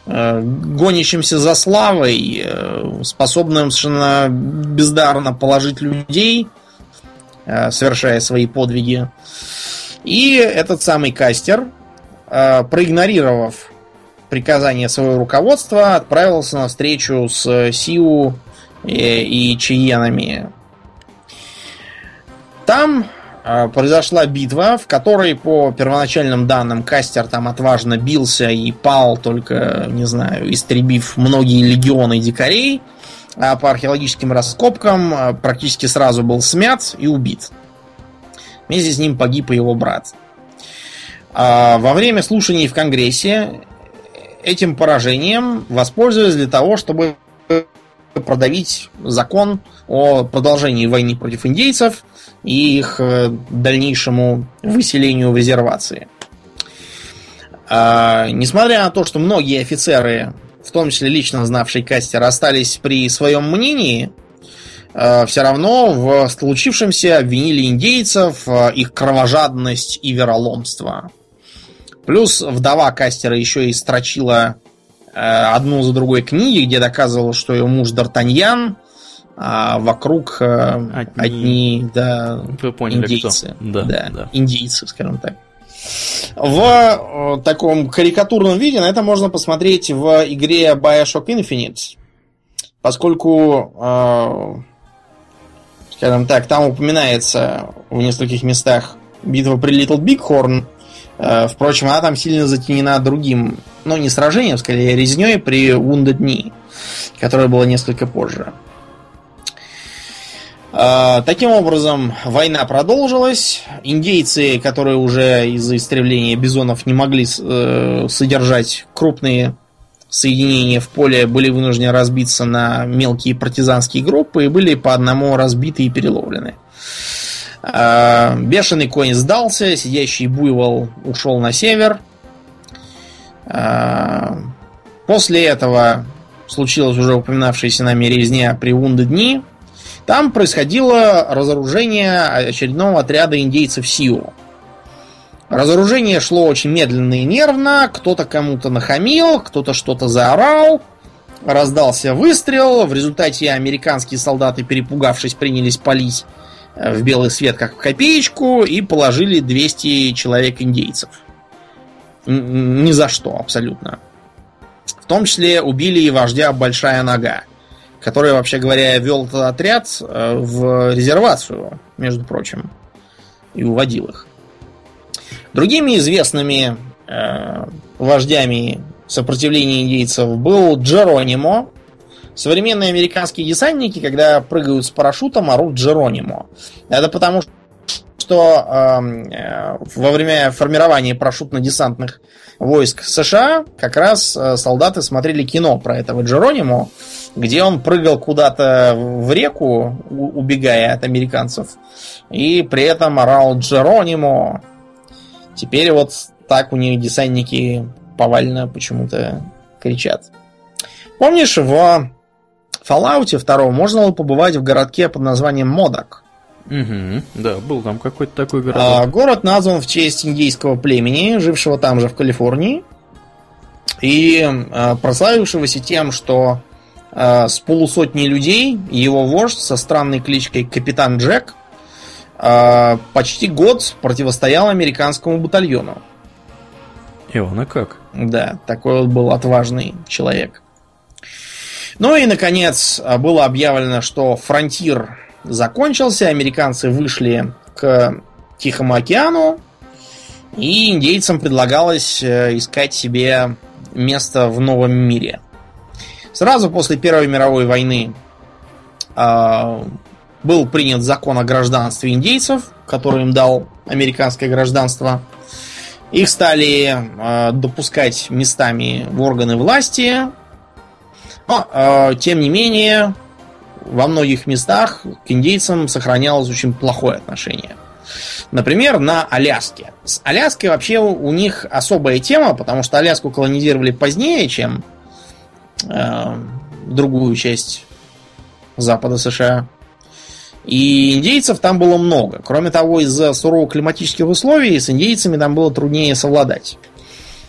гонящимся за славой, способным совершенно бездарно положить людей, совершая свои подвиги. И этот самый кастер, проигнорировав приказание своего руководства, отправился на встречу с Сиу и, и Чиенами. Там э, произошла битва, в которой, по первоначальным данным, Кастер там отважно бился и пал, только, не знаю, истребив многие легионы дикарей, а по археологическим раскопкам э, практически сразу был смят и убит. Вместе с ним погиб и его брат. А во время слушаний в Конгрессе этим поражением воспользовались для того, чтобы продавить закон о продолжении войны против индейцев и их э, дальнейшему выселению в резервации. А, несмотря на то, что многие офицеры, в том числе лично знавшие Кастер, остались при своем мнении, э, все равно в случившемся обвинили индейцев, э, их кровожадность и вероломство. Плюс вдова Кастера еще и строчила э, одну за другой книги, где доказывала, что ее муж Д'Артаньян, а вокруг э, одни, одни да, Вы поняли, индейцы. Кто? Да, да, да, индейцы, скажем так. В э, таком карикатурном виде на это можно посмотреть в игре Bioshock Infinite, поскольку, э, скажем так, там упоминается в нескольких местах битва при Little Bighorn, Э, впрочем, она там сильно затенена другим, ну, не сражением, скорее, резней при Wounded которое было несколько позже. Э, таким образом, война продолжилась. Индейцы, которые уже из-за истребления бизонов не могли э, содержать крупные соединения в поле, были вынуждены разбиться на мелкие партизанские группы и были по одному разбиты и переловлены. А, бешеный конь сдался, сидящий буйвол ушел на север. А, после этого случилась уже упоминавшаяся нами резня при Вунды дни. Там происходило разоружение очередного отряда индейцев Сиу. Разоружение шло очень медленно и нервно. Кто-то кому-то нахамил, кто-то что-то заорал. Раздался выстрел. В результате американские солдаты, перепугавшись, принялись палить в белый свет как в копеечку и положили 200 человек индейцев. Ни за что, абсолютно. В том числе убили и вождя Большая Нога, который, вообще говоря, вел этот отряд э, в резервацию, между прочим, и уводил их. Другими известными э, вождями сопротивления индейцев был Джеронимо, Современные американские десантники, когда прыгают с парашютом, орут Джеронимо. Это потому что эм, э, во время формирования парашютно-десантных войск США как раз э, солдаты смотрели кино про этого Джеронимо, где он прыгал куда-то в реку, убегая от американцев, и при этом орал Джеронимо. Теперь вот так у них десантники повально почему-то кричат. Помнишь, в Fallout 2 можно было побывать в городке под названием Модок. Угу, да, был там какой-то такой город. А, город назван в честь индейского племени, жившего там же в Калифорнии. И а, прославившегося тем, что а, с полусотни людей его вождь со странной кличкой Капитан Джек а, почти год противостоял американскому батальону. И он, а как? Да, такой вот был отважный человек. Ну и, наконец, было объявлено, что фронтир закончился, американцы вышли к Тихому океану, и индейцам предлагалось э, искать себе место в новом мире. Сразу после Первой мировой войны э, был принят закон о гражданстве индейцев, который им дал американское гражданство. Их стали э, допускать местами в органы власти. Но, э, тем не менее, во многих местах к индейцам сохранялось очень плохое отношение. Например, на Аляске. С Аляской вообще у них особая тема, потому что Аляску колонизировали позднее, чем э, другую часть запада США. И индейцев там было много. Кроме того, из-за суровых климатических условий с индейцами там было труднее совладать.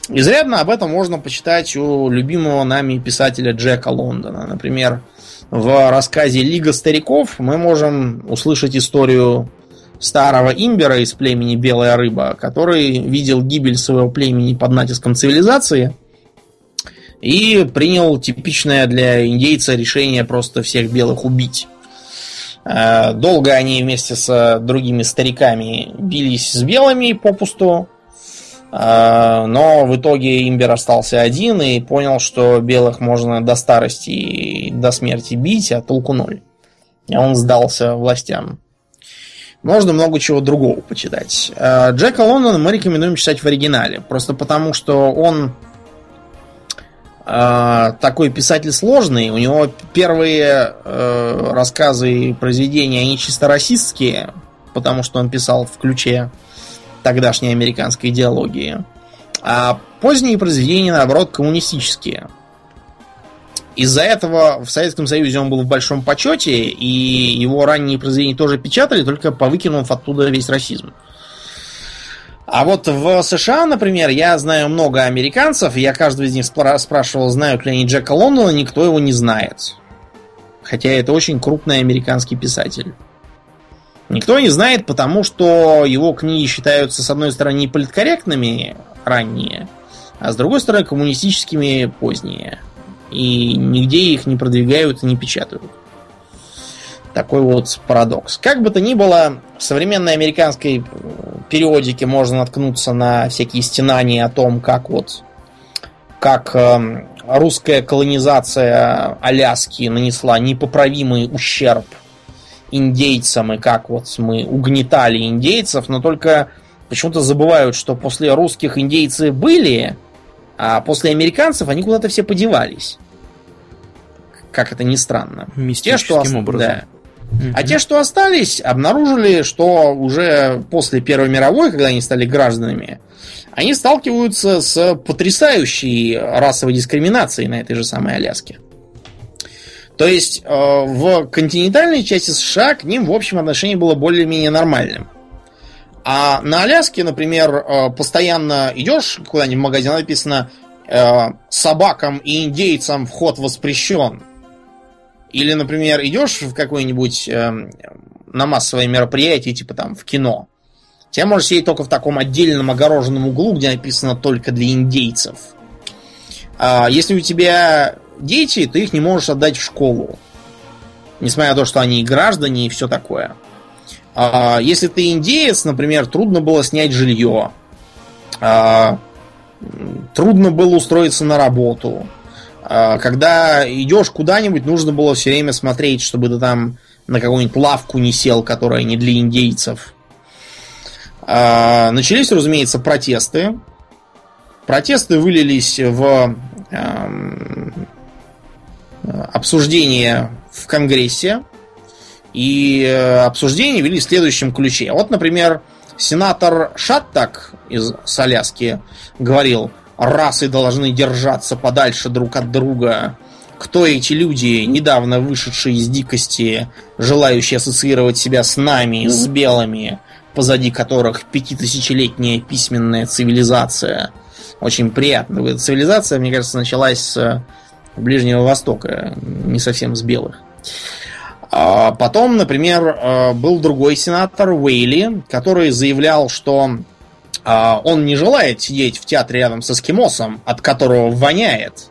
Изрядно об этом можно почитать у любимого нами писателя Джека Лондона. Например, в рассказе «Лига стариков» мы можем услышать историю старого имбера из племени Белая Рыба, который видел гибель своего племени под натиском цивилизации и принял типичное для индейца решение просто всех белых убить. Э, долго они вместе с другими стариками бились с белыми попусту, но в итоге Имбер остался один и понял, что белых можно до старости и до смерти бить, а толку ноль. И он сдался властям. Можно много чего другого почитать. Э, Джека Лондона мы рекомендуем читать в оригинале. Просто потому, что он такой писатель сложный. У него первые рассказы и произведения, они чисто расистские, потому что он писал в ключе тогдашней американской идеологии. А поздние произведения, наоборот, коммунистические. Из-за этого в Советском Союзе он был в большом почете, и его ранние произведения тоже печатали, только повыкинув оттуда весь расизм. А вот в США, например, я знаю много американцев, я каждого из них спрашивал, знают ли они Джека Лондона, никто его не знает. Хотя это очень крупный американский писатель. Никто не знает, потому что его книги считаются, с одной стороны, политкорректными ранние, а с другой стороны, коммунистическими поздние и нигде их не продвигают и не печатают. Такой вот парадокс. Как бы то ни было, в современной американской периодике можно наткнуться на всякие стенания о том, как вот как э, русская колонизация Аляски нанесла непоправимый ущерб индейцам, и как вот мы угнетали индейцев, но только почему-то забывают, что после русских индейцы были, а после американцев они куда-то все подевались. Как это ни странно. Те, что ост... образом. Да. Угу. А те, что остались, обнаружили, что уже после Первой мировой, когда они стали гражданами, они сталкиваются с потрясающей расовой дискриминацией на этой же самой Аляске. То есть э, в континентальной части США к ним в общем отношение было более-менее нормальным. А на Аляске, например, э, постоянно идешь куда-нибудь в магазин, написано э, собакам и индейцам вход воспрещен. Или, например, идешь в какое-нибудь э, на массовое мероприятие, типа там в кино. Тебя можешь сидеть только в таком отдельном огороженном углу, где написано только для индейцев. А если у тебя дети, ты их не можешь отдать в школу. Несмотря на то, что они граждане и все такое. А, если ты индеец, например, трудно было снять жилье. А, трудно было устроиться на работу. А, когда идешь куда-нибудь, нужно было все время смотреть, чтобы ты там на какую-нибудь лавку не сел, которая не для индейцев. Начались, разумеется, протесты. Протесты вылились в обсуждение в Конгрессе. И э, обсуждения вели в следующем ключе. Вот, например, сенатор Шаттак из Соляски говорил, расы должны держаться подальше друг от друга. Кто эти люди, недавно вышедшие из дикости, желающие ассоциировать себя с нами, с белыми, позади которых пятитысячелетняя письменная цивилизация? Очень приятно. Цивилизация, мне кажется, началась с Ближнего Востока, не совсем с белых. А потом, например, э, был другой сенатор Уэйли, который заявлял, что а, он не желает сидеть в театре рядом с эскимосом, от которого воняет.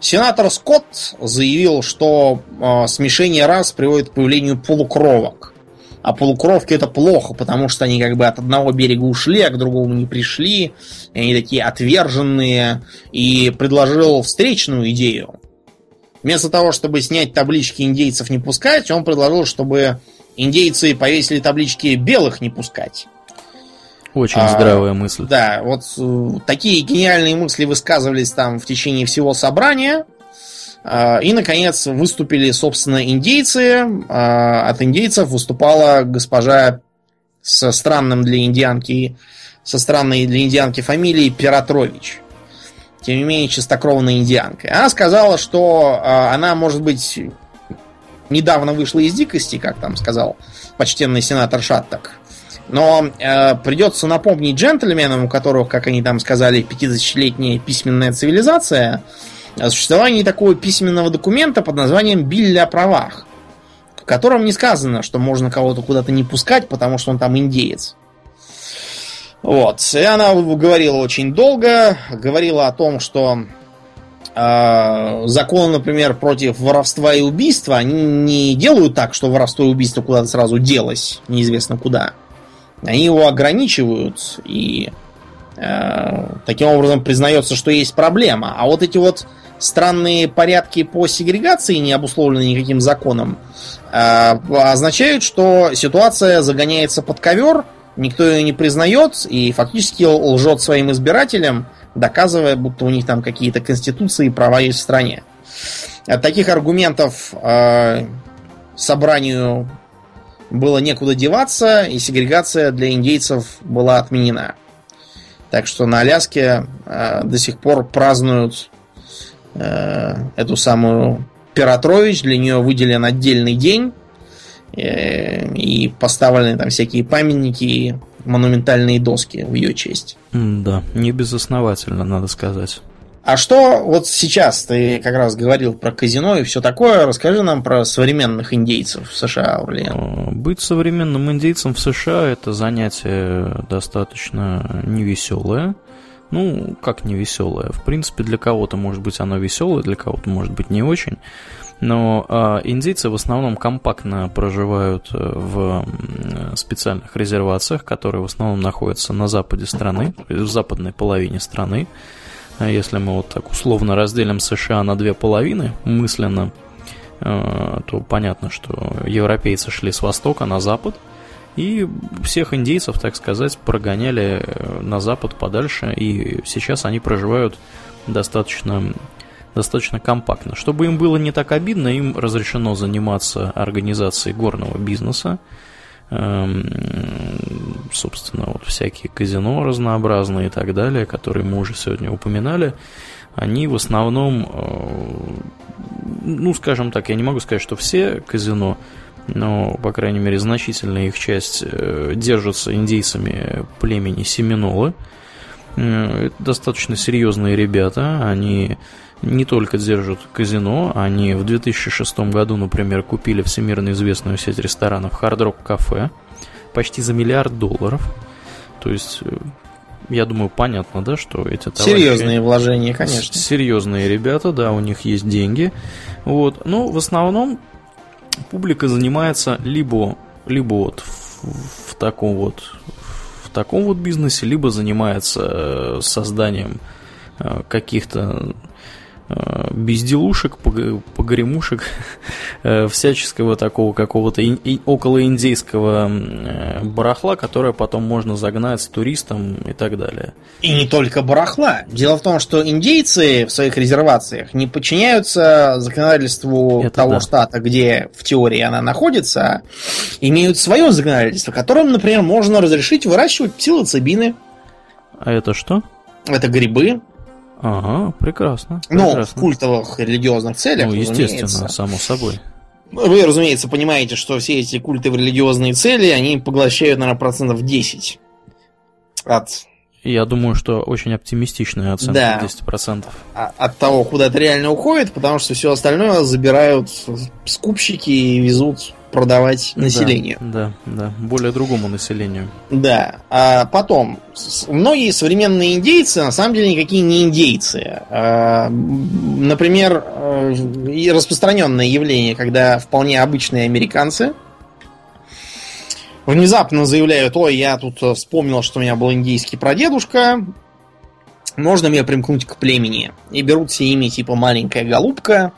Сенатор Скотт заявил, что э, смешение рас приводит к появлению полукровок. А полукровки это плохо, потому что они как бы от одного берега ушли, а к другому не пришли. И они такие отверженные. И предложил встречную идею. Вместо того, чтобы снять таблички индейцев не пускать, он предложил, чтобы индейцы повесили таблички белых не пускать. Очень а, здравая мысль. Да, вот э, такие гениальные мысли высказывались там в течение всего собрания. Э, и, наконец, выступили, собственно, индейцы. Э, от индейцев выступала госпожа со странным для индианки, со странной для индианки фамилией Пиратрович. Тем не менее, чистокровная индианка. Она сказала, что э, она, может быть, недавно вышла из дикости, как там сказал почтенный сенатор Шаттак. Но э, придется напомнить джентльменам, у которых, как они там сказали, 50-летняя письменная цивилизация, о существовании такого письменного документа под названием «Билли о правах», в котором не сказано, что можно кого-то куда-то не пускать, потому что он там индеец. Вот. И она говорила очень долго, говорила о том, что э, закон, например, против воровства и убийства, они не делают так, что воровство и убийство куда-то сразу делось, неизвестно куда. Они его ограничивают, и таким образом признается, что есть проблема. А вот эти вот странные порядки по сегрегации, не обусловленные никаким законом, э, означают, что ситуация загоняется под ковер, никто ее не признает и фактически лжет своим избирателям, доказывая, будто у них там какие-то конституции и права есть в стране. От таких аргументов э, собранию было некуда деваться, и сегрегация для индейцев была отменена. Так что на Аляске э, до сих пор празднуют э, эту самую Пиратрович, для нее выделен отдельный день, э, и поставлены там всякие памятники и монументальные доски в ее честь. Да, не безосновательно, надо сказать. А что вот сейчас ты как раз говорил про казино и все такое, расскажи нам про современных индейцев в США, Орлен. Быть современным индейцем в США это занятие достаточно невеселое. Ну, как невеселое? В принципе, для кого-то может быть оно веселое, для кого-то может быть не очень. Но э, индейцы в основном компактно проживают э, в специальных резервациях, которые в основном находятся на западе страны, в западной половине страны. Если мы вот так условно разделим США на две половины мысленно, э, то понятно, что европейцы шли с востока на запад, и всех индейцев, так сказать, прогоняли э, на запад подальше, и сейчас они проживают достаточно, достаточно компактно. Чтобы им было не так обидно, им разрешено заниматься организацией горного бизнеса, собственно, вот всякие казино разнообразные и так далее, которые мы уже сегодня упоминали, они в основном, э, ну, скажем так, я не могу сказать, что все казино, но, по крайней мере, значительная их часть э, держатся индейцами племени Семинолы. Э, это достаточно серьезные ребята, они не только держат казино, они в 2006 году, например, купили всемирно известную сеть ресторанов Hard Rock Cafe почти за миллиард долларов. То есть, э, я думаю, понятно, да, что эти товарищи... Серьезные вложения, конечно. Серьезные ребята, да, у них есть деньги. Вот. Но в основном публика занимается либо, либо вот в, в таком вот в таком вот бизнесе, либо занимается э, созданием э, каких-то безделушек, погремушек, э, всяческого такого какого-то около индейского э, барахла, которое потом можно загнать с туристом и так далее. И не только барахла. Дело в том, что индейцы в своих резервациях не подчиняются законодательству Это того да. штата, где в теории она находится, а имеют свое законодательство, которым, например, можно разрешить выращивать псилоцибины. А это что? Это грибы, Ага, прекрасно. Ну, прекрасно. в культовых религиозных целях, Ну, естественно, разумеется. само собой. Вы, разумеется, понимаете, что все эти культы в религиозные цели, они поглощают, наверное, процентов 10 от... Я думаю, что очень оптимистичная оценка да. 10%. А, от того, куда это реально уходит, потому что все остальное забирают скупщики и везут продавать населению. Да, да, да, более другому населению. Да. А потом, многие современные индейцы на самом деле никакие не индейцы. А, например, э, распространенное явление, когда вполне обычные американцы внезапно заявляют, ой, я тут вспомнил, что у меня был индейский прадедушка, можно мне примкнуть к племени? И берут все имя типа маленькая голубка,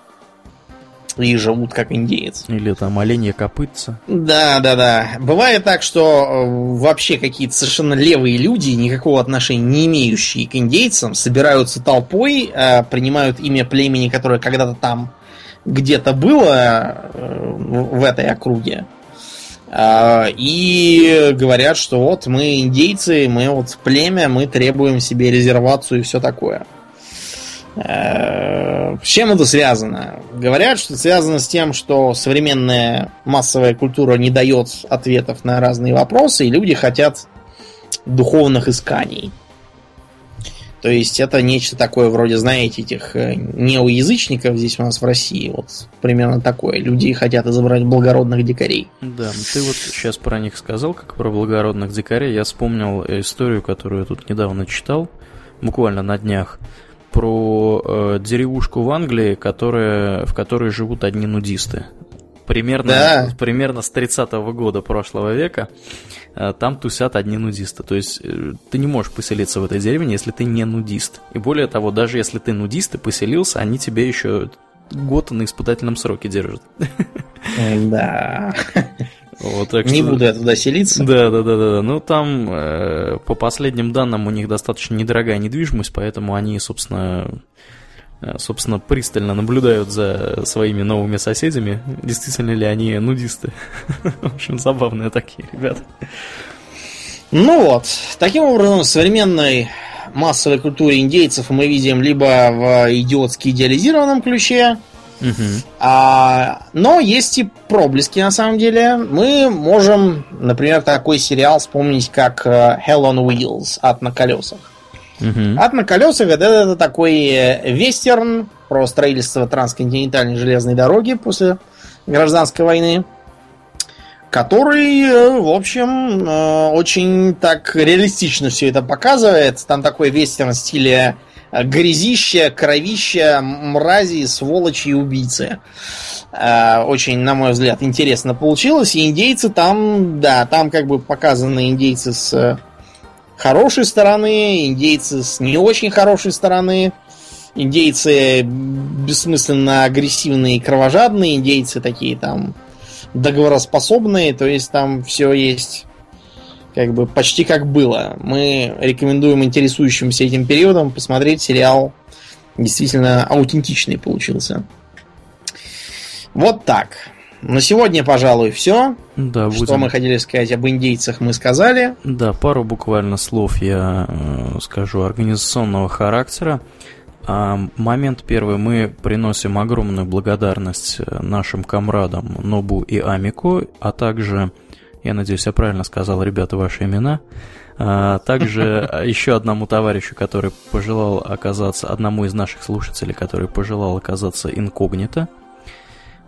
и живут как индеец. Или там оленья копытца. Да, да, да. Бывает так, что э, вообще какие-то совершенно левые люди, никакого отношения не имеющие к индейцам, собираются толпой, э, принимают имя племени, которое когда-то там где-то было э, в этой округе. И говорят, что вот мы индейцы, мы вот племя, мы требуем себе резервацию и все такое. С чем это связано? Говорят, что связано с тем, что современная массовая культура не дает ответов на разные вопросы, и люди хотят духовных исканий. То есть это нечто такое вроде, знаете, этих э, неоязычников здесь у нас в России. Вот примерно такое. Люди хотят изобрать благородных дикарей. Да, ты вот сейчас про них сказал, как про благородных дикарей. Я вспомнил историю, которую я тут недавно читал, буквально на днях про э, деревушку в Англии, которая, в которой живут одни нудисты. Примерно, да. примерно с 30-го года прошлого века э, там тусят одни нудисты. То есть э, ты не можешь поселиться в этой деревне, если ты не нудист. И более того, даже если ты нудист и поселился, они тебя еще год на испытательном сроке держат. Да. Вот, так не что... буду я туда селиться. Да, да, да, да. Ну там, э, по последним данным, у них достаточно недорогая недвижимость, поэтому они, собственно, э, собственно, пристально наблюдают за своими новыми соседями. Действительно ли они нудисты? В общем, забавные такие ребята. Ну вот, таким образом, в современной массовой культуре индейцев мы видим либо в идиотски идеализированном ключе, Угу. А, но есть и проблески на самом деле. Мы можем, например, такой сериал вспомнить, как э, Hell on Wheels, Ад на колесах. Угу. Ад на колесах это, это такой э, вестерн про строительство трансконтинентальной железной дороги после гражданской войны, который, э, в общем, очень так реалистично все это показывает. Там такой вестерн в стиле грязища, кровища, мрази, сволочи и убийцы. Э, очень, на мой взгляд, интересно получилось. И индейцы там, да, там как бы показаны индейцы с хорошей стороны, индейцы с не очень хорошей стороны, индейцы бессмысленно агрессивные и кровожадные, индейцы такие там договороспособные, то есть там все есть как бы почти как было. Мы рекомендуем интересующимся этим периодом посмотреть сериал. Действительно аутентичный получился. Вот так. На сегодня, пожалуй, все. Да, будем... Что мы хотели сказать об индейцах, мы сказали. Да, пару буквально слов я э, скажу организационного характера. А, момент первый. Мы приносим огромную благодарность э, нашим комрадам Нобу и Амику, а также я надеюсь, я правильно сказал, ребята, ваши имена. А, также еще одному товарищу, который пожелал оказаться, одному из наших слушателей, который пожелал оказаться инкогнито,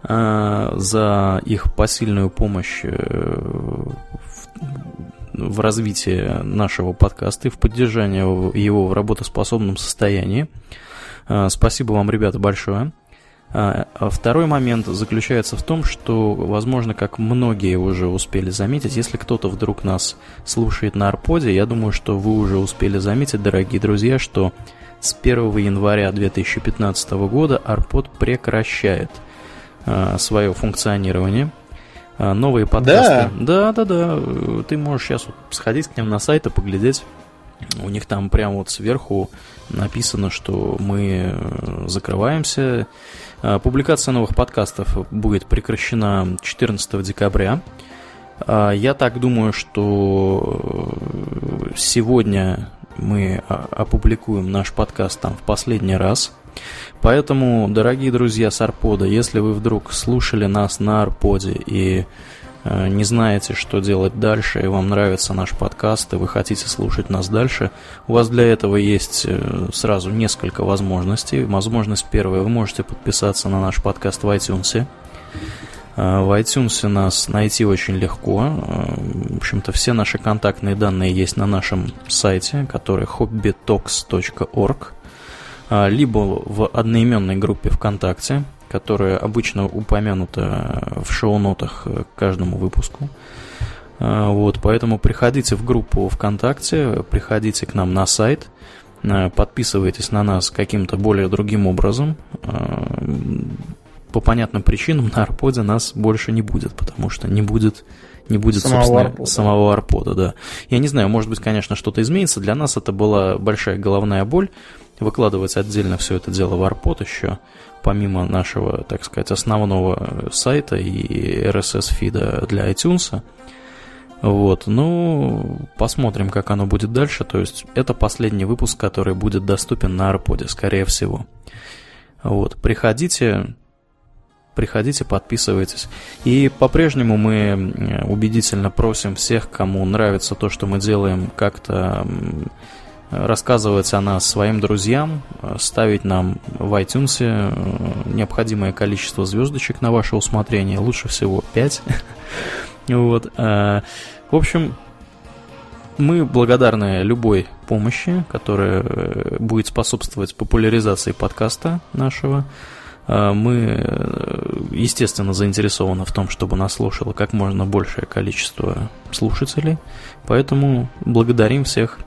а, за их посильную помощь э, в развитии нашего подкаста и в поддержании его в работоспособном состоянии. А, спасибо вам, ребята, большое. А, а второй момент заключается в том, что, возможно, как многие уже успели заметить, если кто-то вдруг нас слушает на Арподе, я думаю, что вы уже успели заметить, дорогие друзья, что с 1 января 2015 года Арпод прекращает а, свое функционирование. Новые подкасты. Да. да, да, да. Ты можешь сейчас вот сходить к ним на сайт и поглядеть. У них там прямо вот сверху написано, что мы э, закрываемся Э, публикация новых подкастов будет прекращена 14 декабря. Э, я так думаю, что сегодня мы опубликуем наш подкаст там в последний раз. Поэтому, дорогие друзья с Арпода, если вы вдруг слушали нас на Арподе и не знаете, что делать дальше, и вам нравится наш подкаст, и вы хотите слушать нас дальше, у вас для этого есть э, сразу несколько возможностей. Возможность первая, вы можете подписаться на наш подкаст в iTunes. Э, в iTunes нас найти очень легко. В общем-то, все наши контактные данные есть на нашем сайте, который hobbytalks.org, либо в одноименной группе ВКонтакте, которая обычно упомянута в шоу-нотах к каждому выпуску. А, вот, поэтому приходите в группу ВКонтакте, приходите к нам на сайт, подписывайтесь на нас каким-то более другим образом. По понятным причинам на арподе нас больше не будет, потому что не будет не будет, самого собственно, арпода. самого арпода, да. Я не знаю, может быть, конечно, что-то изменится. Для нас это была большая головная боль. Выкладывать отдельно все это дело в арпод еще, помимо нашего, так сказать, основного сайта и RSS-фида для iTunes. Вот, ну, посмотрим, как оно будет дальше. То есть, это последний выпуск, который будет доступен на Арподе, скорее всего. Вот, приходите, приходите, подписывайтесь. И по-прежнему мы убедительно просим всех, кому нравится то, что мы делаем, как-то рассказывать о нас своим друзьям, ставить нам в iTunes необходимое количество звездочек на ваше усмотрение, лучше всего 5. Вот. В общем, мы благодарны любой помощи, которая будет способствовать популяризации подкаста нашего. Мы, естественно, заинтересованы в том, чтобы нас слушало как можно большее количество слушателей. Поэтому благодарим всех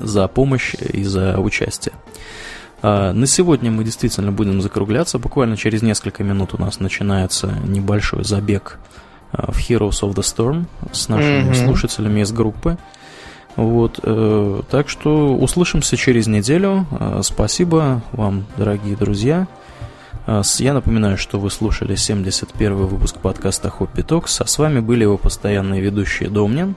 за помощь и за участие. На сегодня мы действительно будем закругляться. Буквально через несколько минут у нас начинается небольшой забег в Heroes of the Storm с нашими mm-hmm. слушателями из группы. Вот, э, так что услышимся через неделю. Э, спасибо вам, дорогие друзья. Э, я напоминаю, что вы слушали 71 выпуск подкаста Хоппи Токс, а с вами были его постоянные ведущие Домнин